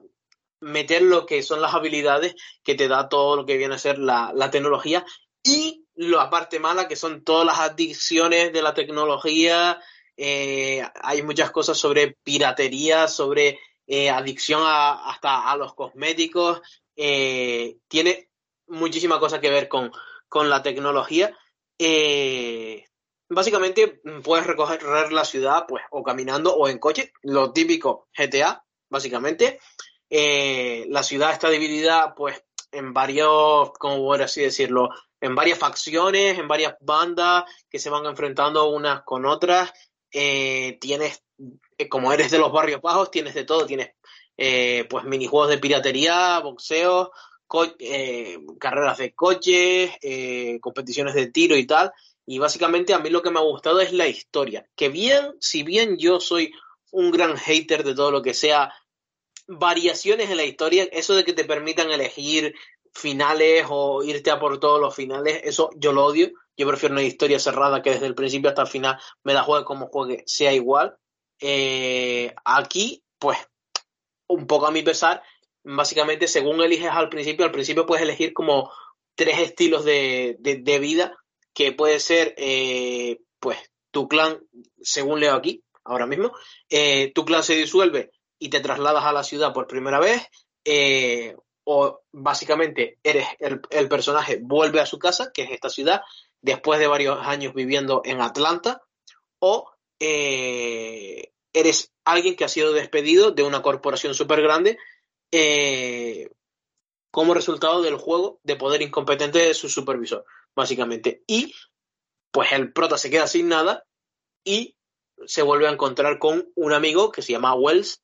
meter lo que son las habilidades que te da todo lo que viene a ser la, la tecnología y la parte mala que son todas las adicciones de la tecnología. eh, hay muchas cosas sobre piratería, sobre eh, adicción hasta a los cosméticos. eh, tiene muchísima cosa que ver con, con la tecnología. Eh, básicamente mm, puedes recorrer la ciudad pues o caminando o en coche, lo típico GTA, básicamente. Eh, la ciudad está dividida pues en varios, como por así decirlo, en varias facciones, en varias bandas que se van enfrentando unas con otras. Eh, tienes, como eres de los barrios bajos, tienes de todo, tienes pues minijuegos de piratería, boxeo, eh, carreras de coches, eh, competiciones de tiro y tal. Y básicamente a mí lo que me ha gustado es la historia. Que bien, si bien yo soy un gran hater de todo lo que sea variaciones en la historia, eso de que te permitan elegir finales o irte a por todos los finales, eso yo lo odio. Yo prefiero una historia cerrada que desde el principio hasta el final me la juegue como juegue, sea igual. Eh, aquí, pues, un poco a mi pesar, básicamente según eliges al principio, al principio puedes elegir como tres estilos de, de, vida que puede ser, eh, pues, tu clan, según leo aquí, ahora mismo, eh, tu clan se disuelve y te trasladas a la ciudad por primera vez, eh, o básicamente eres el, el personaje vuelve a su casa, que es esta ciudad, después de varios años viviendo en Atlanta, o eres alguien que ha sido despedido de una corporación súper grande eh, como resultado del juego de poder incompetente de su supervisor, básicamente. Y pues el prota se queda sin nada y se vuelve a encontrar con un amigo que se llama Wells,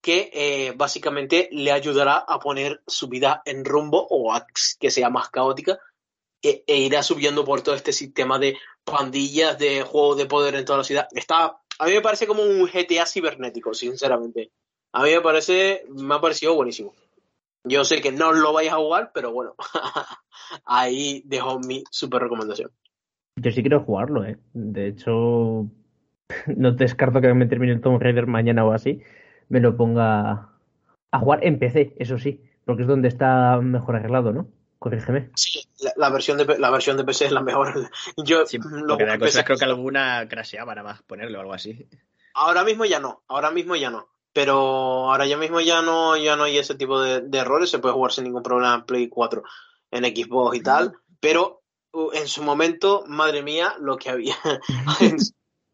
que eh, básicamente le ayudará a poner su vida en rumbo o a que sea más caótica e, e irá subiendo por todo este sistema de pandillas, de juego de poder en toda la ciudad. Está, a mí me parece como un GTA cibernético, sinceramente. A mí me parece, me ha parecido buenísimo. Yo sé que no lo vais a jugar, pero bueno, ahí dejo mi super recomendación. Yo sí quiero jugarlo, ¿eh? De hecho, no descarto que me termine el Tomb Raider mañana o así. Me lo ponga a jugar en PC, eso sí, porque es donde está mejor arreglado, ¿no? Corrígeme. Sí, la, la versión de la versión de PC es la mejor. Yo Sí, lo la cosa PC. creo que alguna crasheaba nada más ponerle o algo así. Ahora mismo ya no, ahora mismo ya no. Pero ahora ya mismo ya no, ya no hay ese tipo de, de errores, se puede jugar sin ningún problema en Play 4, en Xbox y tal. Pero uh, en su momento, madre mía, lo que había. en,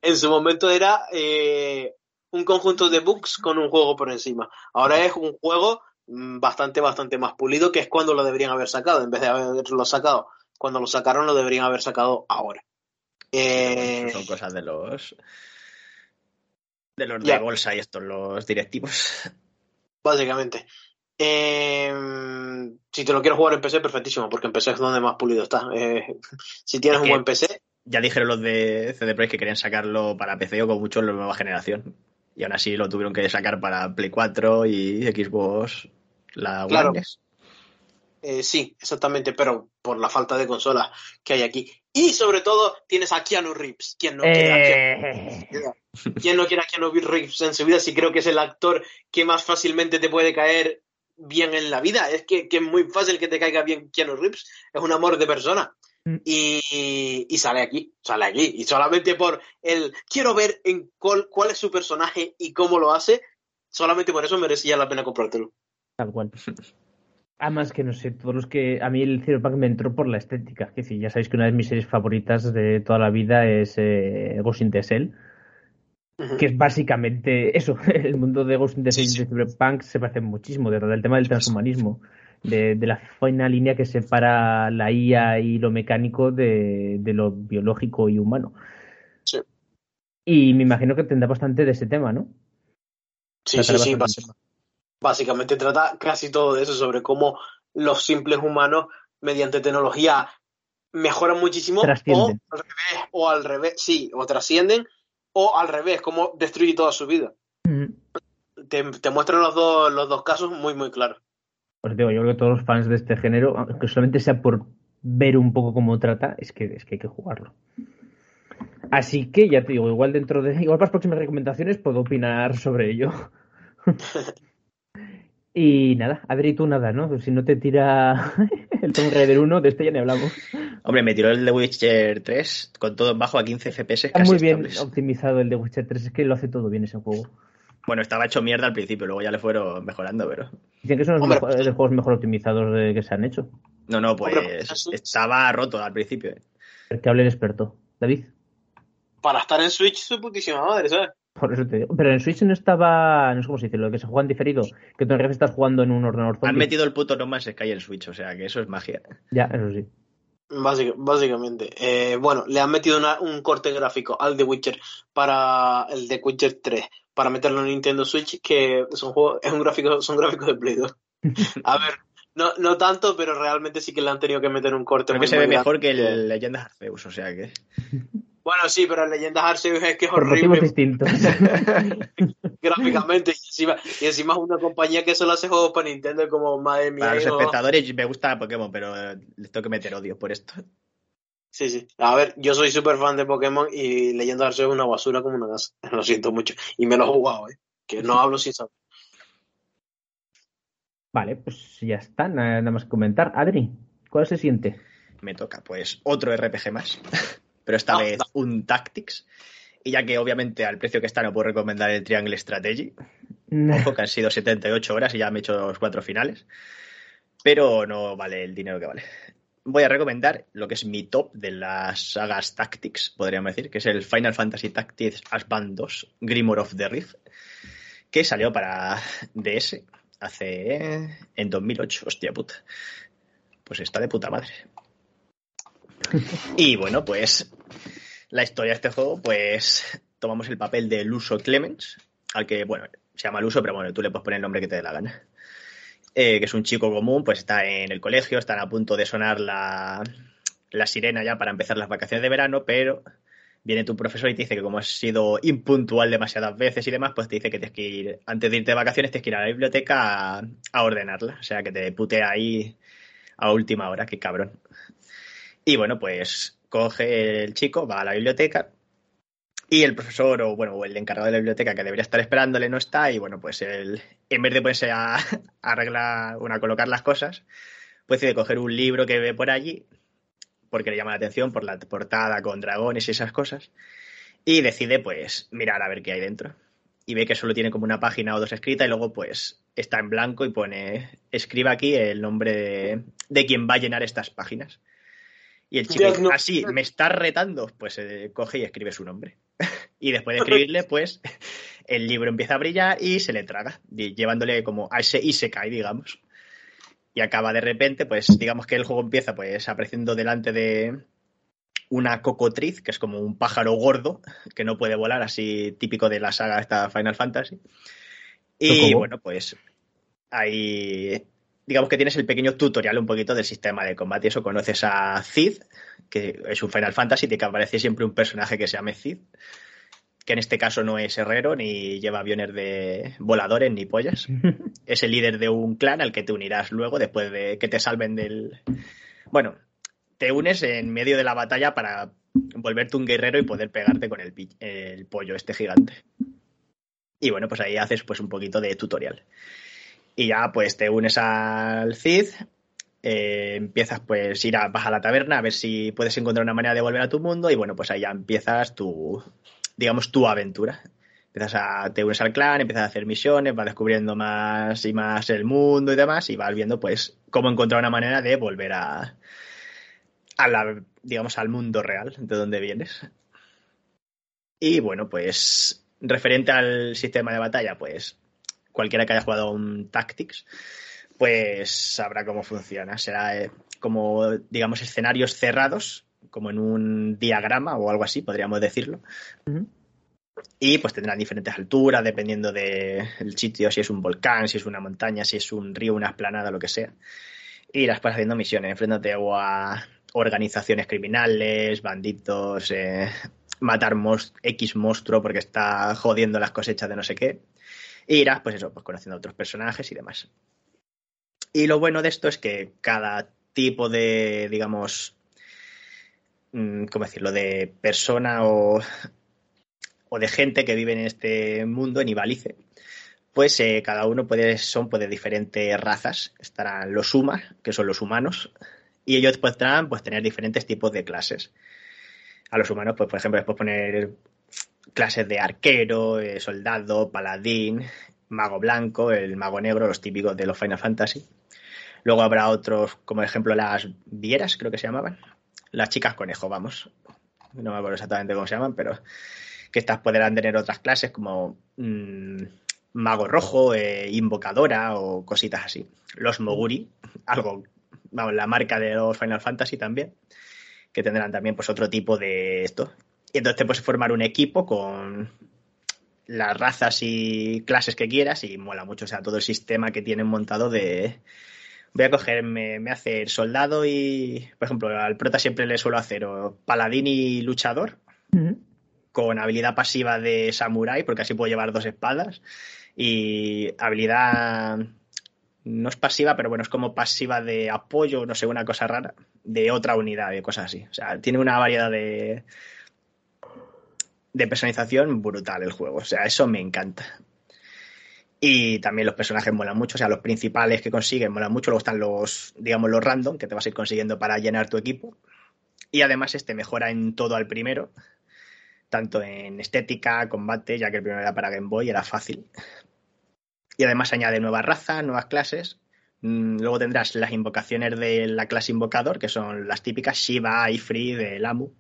en su momento era eh, un conjunto de bugs con un juego por encima. Ahora es un juego mm, bastante, bastante más pulido, que es cuando lo deberían haber sacado. En vez de haberlo sacado cuando lo sacaron, lo deberían haber sacado ahora. Eh, Son cosas de los. De los de bolsa y estos, los directivos. Básicamente. Eh, si te lo quieres jugar en PC, perfectísimo, porque en PC es donde más pulido está. Eh, si tienes Es un buen PC, Ya dijeron los de CD Projekt que querían sacarlo para PC o con mucho en la nueva generación. Y aún así lo tuvieron que sacar para Play 4 y Xbox. La Claro. One. eh, sí, exactamente, pero por la falta de consolas que hay aquí. Y sobre todo, tienes a Keanu Reeves. ¿Quién no, Eh, quién no quiere a Keanu Reeves en su vida? Si creo que es el actor que más fácilmente te puede caer bien en la vida. Es que, que es muy fácil que te caiga bien Keanu Reeves. Es un amor de persona. Mm. Y, y sale aquí, sale aquí. Y solamente por el quiero ver en cuál, cuál es su personaje y cómo lo hace, solamente por eso merecía la pena comprártelo. Tal cual. Además que no sé, todos los que. A mí el Cyberpunk me entró por la estética. Es decir, ya sabéis que una de mis series favoritas de toda la vida es eh, Ghost in the Shell, que es básicamente eso. El mundo de Ghost in the Shell Sí, y de Cyberpunk se parece muchísimo, de verdad, el tema del transhumanismo, de, de la fina línea que separa la IA y lo mecánico de, de lo biológico y humano. Sí. Y me imagino que tendrá bastante de ese tema, ¿no? Sí, sí, sí, del. Básicamente trata casi todo de eso, sobre cómo los simples humanos, mediante tecnología, mejoran muchísimo, o al revés, o al revés, sí, o trascienden, o al revés, cómo destruye toda su vida. Mm. Te, te muestran los dos, los dos casos muy, muy claros. Pues digo, yo creo que todos los fans de este género, aunque solamente sea por ver un poco cómo trata, es que, es que hay que jugarlo. Así que ya te digo, igual dentro de. Igual para las próximas recomendaciones puedo opinar sobre ello. y nada, Adri, tú nada, ¿no? Si no te tira el Tomb Raider 1, de este ya ni hablamos. Hombre, me tiró el The Witcher 3 con todo en bajo a 15 FPS Está casi muy bien estables. optimizado el de Witcher 3, es que lo hace todo bien ese juego. Bueno, estaba hecho mierda al principio, luego ya le fueron mejorando, pero... Dicen que son los, Hombre, mejo- de los juegos mejor optimizados que se han hecho. No, no, pues eso- estaba roto al principio. eh. El que hable el experto. David, Para estar en Switch, su putísima madre, ¿sabes? Por eso te digo. Pero en Switch no estaba. No sé cómo se dice, lo que se juega en diferido. Que tú en realidad estás jugando en un ordenador Han metido el puto No Man's Sky en Switch, o sea que eso es magia. Ya, eso sí. Básica- básicamente. Eh, bueno, le han metido una- un corte gráfico al The Witcher para el The Witcher 3 para meterlo en Nintendo Switch, que son juegos, es un gráfico, son gráficos de Play 2. A ver, no, no tanto, pero realmente sí que le han tenido que meter un corte. Creo muy, que se muy ve grande. mejor que el Leyendas Arceus, o sea que... Bueno, sí, pero en Leyendas Arceus es que es Por horrible distintos. gráficamente y encima, y encima es una compañía que solo hace juegos para Nintendo como madre mía. Para los no- espectadores me gusta Pokémon, pero eh, les tengo que meter odio por esto. Sí, sí. A ver, yo soy súper fan de Pokémon y Leyendas Arceus es una basura como una casa. Lo siento mucho. Y me lo he jugado, ¿eh? Que no hablo sin saber. vale, pues ya está. Nada nada más que comentar. Adri, ¿cuál se siente? Me toca, pues, otro RPG más. Pero esta Ah, vez un Tactics. Y ya que obviamente al precio que está no puedo recomendar el Triangle Strategy. Ojo que han sido 78 horas y ya me he hecho los cuatro finales. Pero no vale el dinero que vale. Voy a recomendar lo que es mi top de las sagas Tactics, podríamos decir, que es el Final Fantasy Tactics Advance 2, Grimoire of the Rift, que salió para DS hace en 2008, hostia puta. Pues está de puta madre. Y bueno, pues la historia de este juego, pues tomamos el papel de Luso Clemens, al que, bueno, se llama Luso, pero bueno, tú le puedes poner el nombre que te dé la gana. Eh, que es un chico común, pues está en el colegio, están a punto de sonar la, la sirena ya para empezar las vacaciones de verano, pero viene tu profesor y te dice que como has sido impuntual demasiadas veces y demás, pues te dice que tienes que ir, antes de irte de vacaciones, tienes que ir a la biblioteca a, ordenarla. O sea, que te putea ahí a última hora, qué cabrón. Y bueno, pues coge el chico, va a la biblioteca y el profesor o bueno, el encargado de la biblioteca que debería estar esperándole no está y bueno, pues él en vez de ponerse a, arreglar, bueno, a colocar las cosas, pues decide coger un libro que ve por allí porque le llama la atención por la portada con dragones y esas cosas y decide pues mirar a ver qué hay dentro. Y ve que solo tiene como una página o dos escrita y luego pues está en blanco y pone escriba aquí el nombre de quien va a llenar estas páginas y el chico Dios, dice, no. así me estás retando pues eh, coge y escribe su nombre y después de escribirle pues el libro empieza a brillar y se le traga llevándole como a ese Isekai digamos y acaba de repente pues digamos que el juego empieza pues apareciendo delante de una cocotriz, que es como un pájaro gordo que no puede volar, así típico de la saga esta Final Fantasy. Y bueno, pues ahí digamos que tienes el pequeño tutorial un poquito del sistema de combate. Y eso conoces a Cid, que es un Final Fantasy, que aparece siempre un personaje que se llame Cid, que en este caso no es herrero, ni lleva aviones de voladores, ni pollas. Es el líder de un clan al que te unirás luego después de que te salven del... Bueno, te unes en medio de la batalla para volverte un guerrero y poder pegarte con el, el pollo este gigante. Y bueno, pues ahí haces pues un poquito de tutorial. Y ya pues te unes al Cid, eh, empiezas pues ir a, vas a la taberna a ver si puedes encontrar una manera de volver a tu mundo y bueno, pues ahí ya empiezas tu, digamos, tu aventura. Empiezas a, te unes al clan, empiezas a hacer misiones, vas descubriendo más y más el mundo y demás y vas viendo pues cómo encontrar una manera de volver a, a la, digamos, al mundo real de donde vienes. Y bueno, pues referente al sistema de batalla, pues cualquiera que haya jugado un Tactics, pues sabrá cómo funciona. Será eh, como, digamos, escenarios cerrados, como en un diagrama o algo así, podríamos decirlo. Y pues tendrán diferentes alturas, dependiendo del sitio, si es un volcán, si es una montaña, si es un río, una esplanada, lo que sea. Y las vas haciendo misiones, enfréntate o a organizaciones criminales, banditos, eh, matar X monstruo porque está jodiendo las cosechas de no sé qué. Y irás, pues eso, pues conociendo a otros personajes y demás. Y lo bueno de esto es que cada tipo de, digamos, mm, ¿cómo decirlo?, de persona o, o de gente que vive en este mundo, en Ibalice, pues eh, cada uno puede, son pues, de diferentes razas. Estarán los Sumas, que son los humanos, y ellos podrán pues, tener diferentes tipos de clases. A los humanos, pues, por ejemplo, les puedes poner clases de arquero, eh, soldado, paladín, mago blanco, el mago negro, los típicos de los Final Fantasy. Luego habrá otros, como ejemplo las vieras, creo que se llamaban. Las chicas conejo, vamos. No me acuerdo exactamente cómo se llaman, pero que estas podrán tener otras clases como mm, mago rojo, eh, invocadora o cositas así. Los Moguri, algo, vamos, la marca de los Final Fantasy también, que tendrán también pues otro tipo de esto. Y entonces te puedes formar un equipo con las razas y clases que quieras y mola mucho, o sea, todo el sistema que tienen montado de... Voy a coger, me, me hace soldado y, por ejemplo, al prota siempre le suelo hacer o paladín y luchador, con habilidad pasiva de samurai, porque así puedo llevar dos espadas, y habilidad no es pasiva, pero bueno, es como pasiva de apoyo, no sé, una cosa rara, de otra unidad, de cosas así. O sea, tiene una variedad de, de personalización brutal el juego. O sea, eso me encanta. Y también los personajes molan mucho, o sea, los principales que consiguen molan mucho. Luego están los, digamos, los random que te vas a ir consiguiendo para llenar tu equipo. Y además este mejora en todo al primero, tanto en estética, combate, ya que el primero era para Game Boy, era fácil. Y además añade nuevas razas, nuevas clases. Mm, Luego tendrás las invocaciones de la clase invocador, que son las típicas Shiva, Ifrit, del Amu.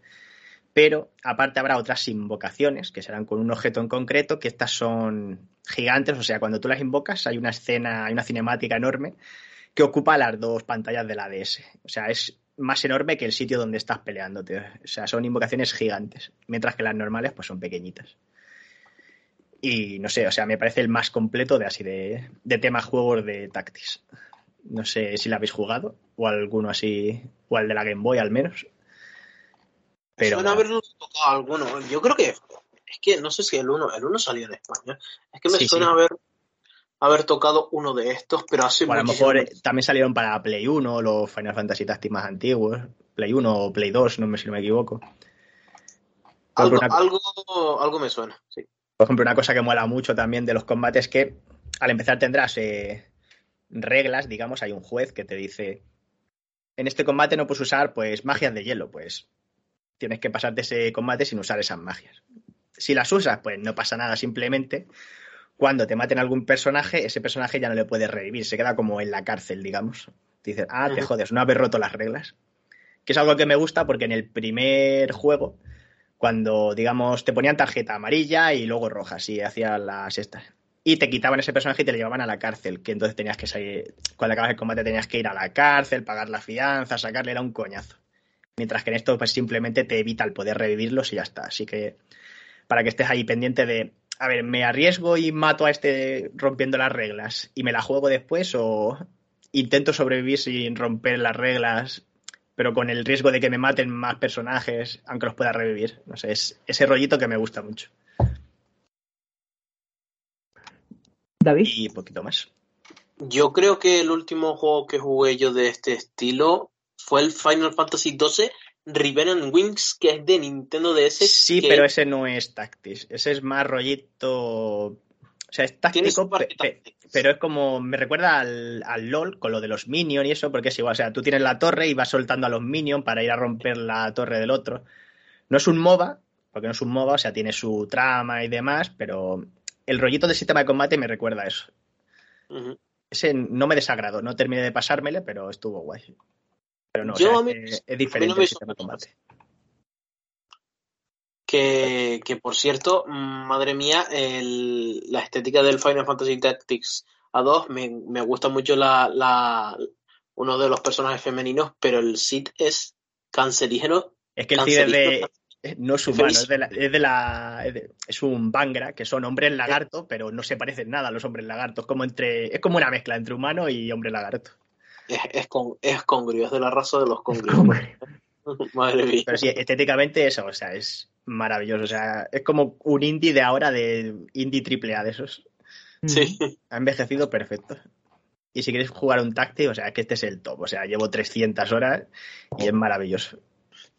Pero aparte habrá otras invocaciones que serán con un objeto en concreto, que estas son gigantes, o sea, cuando tú las invocas hay una escena, hay una cinemática enorme que ocupa las dos pantallas de la DS. O sea, es más enorme que el sitio donde estás peleándote. O sea, son invocaciones gigantes, mientras que las normales pues son pequeñitas. Y no sé, o sea, me parece el más completo de así de, de temas juegos de Tactics. No sé si la habéis jugado, o alguno así, o al de la Game Boy al menos. Pero Suena haberlo tocado alguno. Yo creo que es que no sé si el 1, el 1 salió en España. Es que me Sí, suena sí. haber haber tocado uno de estos, pero hace o a lo mejor eh, también salieron para Play 1 los Final Fantasy Tactics más antiguos. Play 1 o Play 2, no me, si no me equivoco. Algo, una- algo, algo me suena, sí. Por ejemplo, una cosa que mola mucho también de los combates es que al empezar tendrás eh, reglas, digamos, hay un juez que te dice, en este combate no puedes usar pues magias de hielo, pues tienes que pasarte ese combate sin usar esas magias. Si las usas, pues no pasa nada, simplemente cuando te maten algún personaje, ese personaje ya no le puedes revivir, se queda como en la cárcel, digamos. Te dicen, ah, te jodes, no haber roto las reglas. Que es algo que me gusta porque en el primer juego cuando, digamos, te ponían tarjeta amarilla y luego roja, si hacías las estas. Y te quitaban ese personaje y te lo llevaban a la cárcel, que entonces tenías que salir, cuando acabas el combate tenías que ir a la cárcel, pagar la fianza, sacarle, era un coñazo. Mientras que en esto pues simplemente te evita el poder revivirlos y ya está. Así que para que estés ahí pendiente de, a ver, ¿me arriesgo y mato a este rompiendo las reglas y me la juego después o intento sobrevivir sin romper las reglas pero con el riesgo de que me maten más personajes, aunque los pueda revivir. No sé, es ese rollito que me gusta mucho. David. Y poquito más. Yo creo que el último juego que jugué yo de este estilo fue el Final Fantasy XII Riven Wings, que es de Nintendo DS. Sí, que pero ese no es Tactics. Ese es más rollito. O sea, es táctico, pe- pe- pero es como. Me recuerda al, al LOL con lo de los minions y eso, porque es igual. O sea, tú tienes la torre y vas soltando a los minions para ir a romper la torre del otro. No es un MOBA, porque no es un MOBA, o sea, tiene su trama y demás, pero el rollito del sistema de combate me recuerda a eso. Ese no me desagradó, no terminé de pasármele, pero estuvo guay. Pero no, o sea, mí- es, es diferente el sistema de combate. Que, que por cierto, mm, madre mía, el- la estética del Final Fantasy Tactics A2 me, me gusta mucho la, la, uno de los personajes femeninos, pero el Sid es cancerígeno. Es que el Cid es de. No es humano, es de la. Es, de la- es, de- es un Bangra, que son hombres lagarto, pero no se parecen nada a los hombres lagartos. Como entre, es como una mezcla entre humano y hombre lagarto. Es, es, con, es congrio, es de la raza de los congrios. Madre mía. Pero sí, estéticamente eso, o sea, es maravilloso. O sea, es como un indie de ahora, de indie triple A de esos. Sí. Ha envejecido perfecto. Y si quieres jugar un táctil, o sea, que este es el top. O sea, llevo 300 horas y es maravilloso.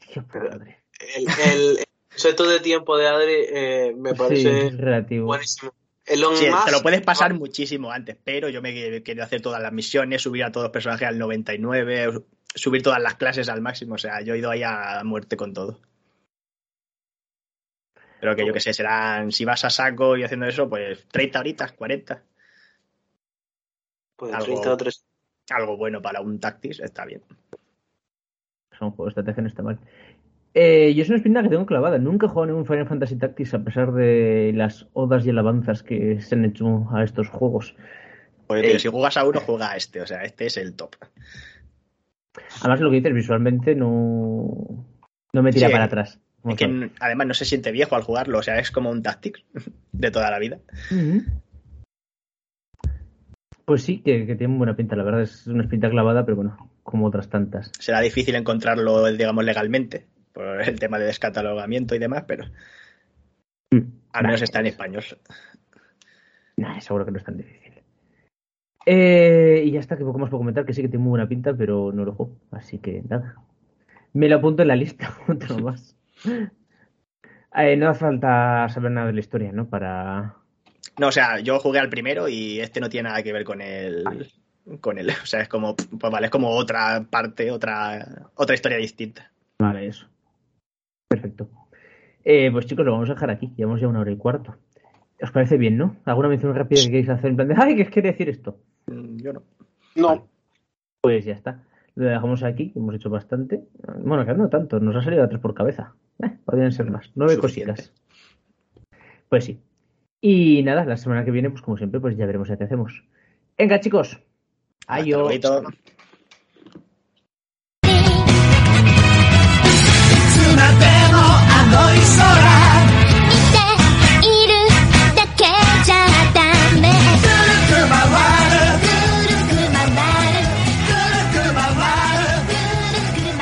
El, el, el concepto de tiempo de Adri eh, me parece buenísimo. Elon Sí, Musk- te lo puedes pasar muchísimo antes, pero yo me he querido hacer todas las misiones, subir a todos los personajes al 99, subir todas las clases al máximo. O sea, yo he ido ahí a muerte con todo. Pero que yo que sé, serán, si vas a saco y haciendo eso, pues 30 horitas, 40. Pues algo- 30 o 3. Algo bueno para un Tactis, está bien. Son juegos de estrategia, no está mal. Eh, yo es una espina que tengo clavada. Nunca he jugado ningún Final Fantasy Tactics a pesar de las odas y alabanzas que se han hecho a estos juegos. Pues Eh. si juegas a uno, juega a este. O sea, este es el top. Además, lo que dices visualmente no, no me tira Sí, para atrás. Es que además no se siente viejo al jugarlo. O sea, es como un Tactics de toda la vida. Pues sí, que, que tiene buena pinta. La verdad es una espinta clavada, pero bueno, como otras tantas. Será difícil encontrarlo, digamos, legalmente. Por el tema de descatalogamiento y demás, pero al menos está en español. Nah, seguro que no es tan difícil. Eh, y ya está, que poco más puedo comentar, que sí que tiene muy buena pinta, pero no lo juego. Así que nada. Me lo apunto en la lista, otro más. Eh, no hace falta saber nada de la historia, ¿no? Para. No, o sea, yo jugué al primero y este no tiene nada que ver con el. Vale. Con él. O sea, es como. Pues vale, es como otra parte, otra, otra historia distinta. Vale, eso. Perfecto. Eh, pues chicos, lo vamos a dejar aquí. Llevamos ya una hora y cuarto. ¿Os parece bien, no? ¿Alguna mención rápida que queréis hacer en plan de, ay, ¿qué quiere decir esto? Yo no. No. Pues ya está. Lo dejamos aquí, hemos hecho bastante. Bueno, que no tanto, nos ha salido a tres por cabeza. Eh, podrían ser más. Nueve cositas. Pues sí. Y nada, la semana que viene, pues como siempre, pues ya veremos qué hacemos. Venga, chicos. Adiós. Hasta verano, ando y sola.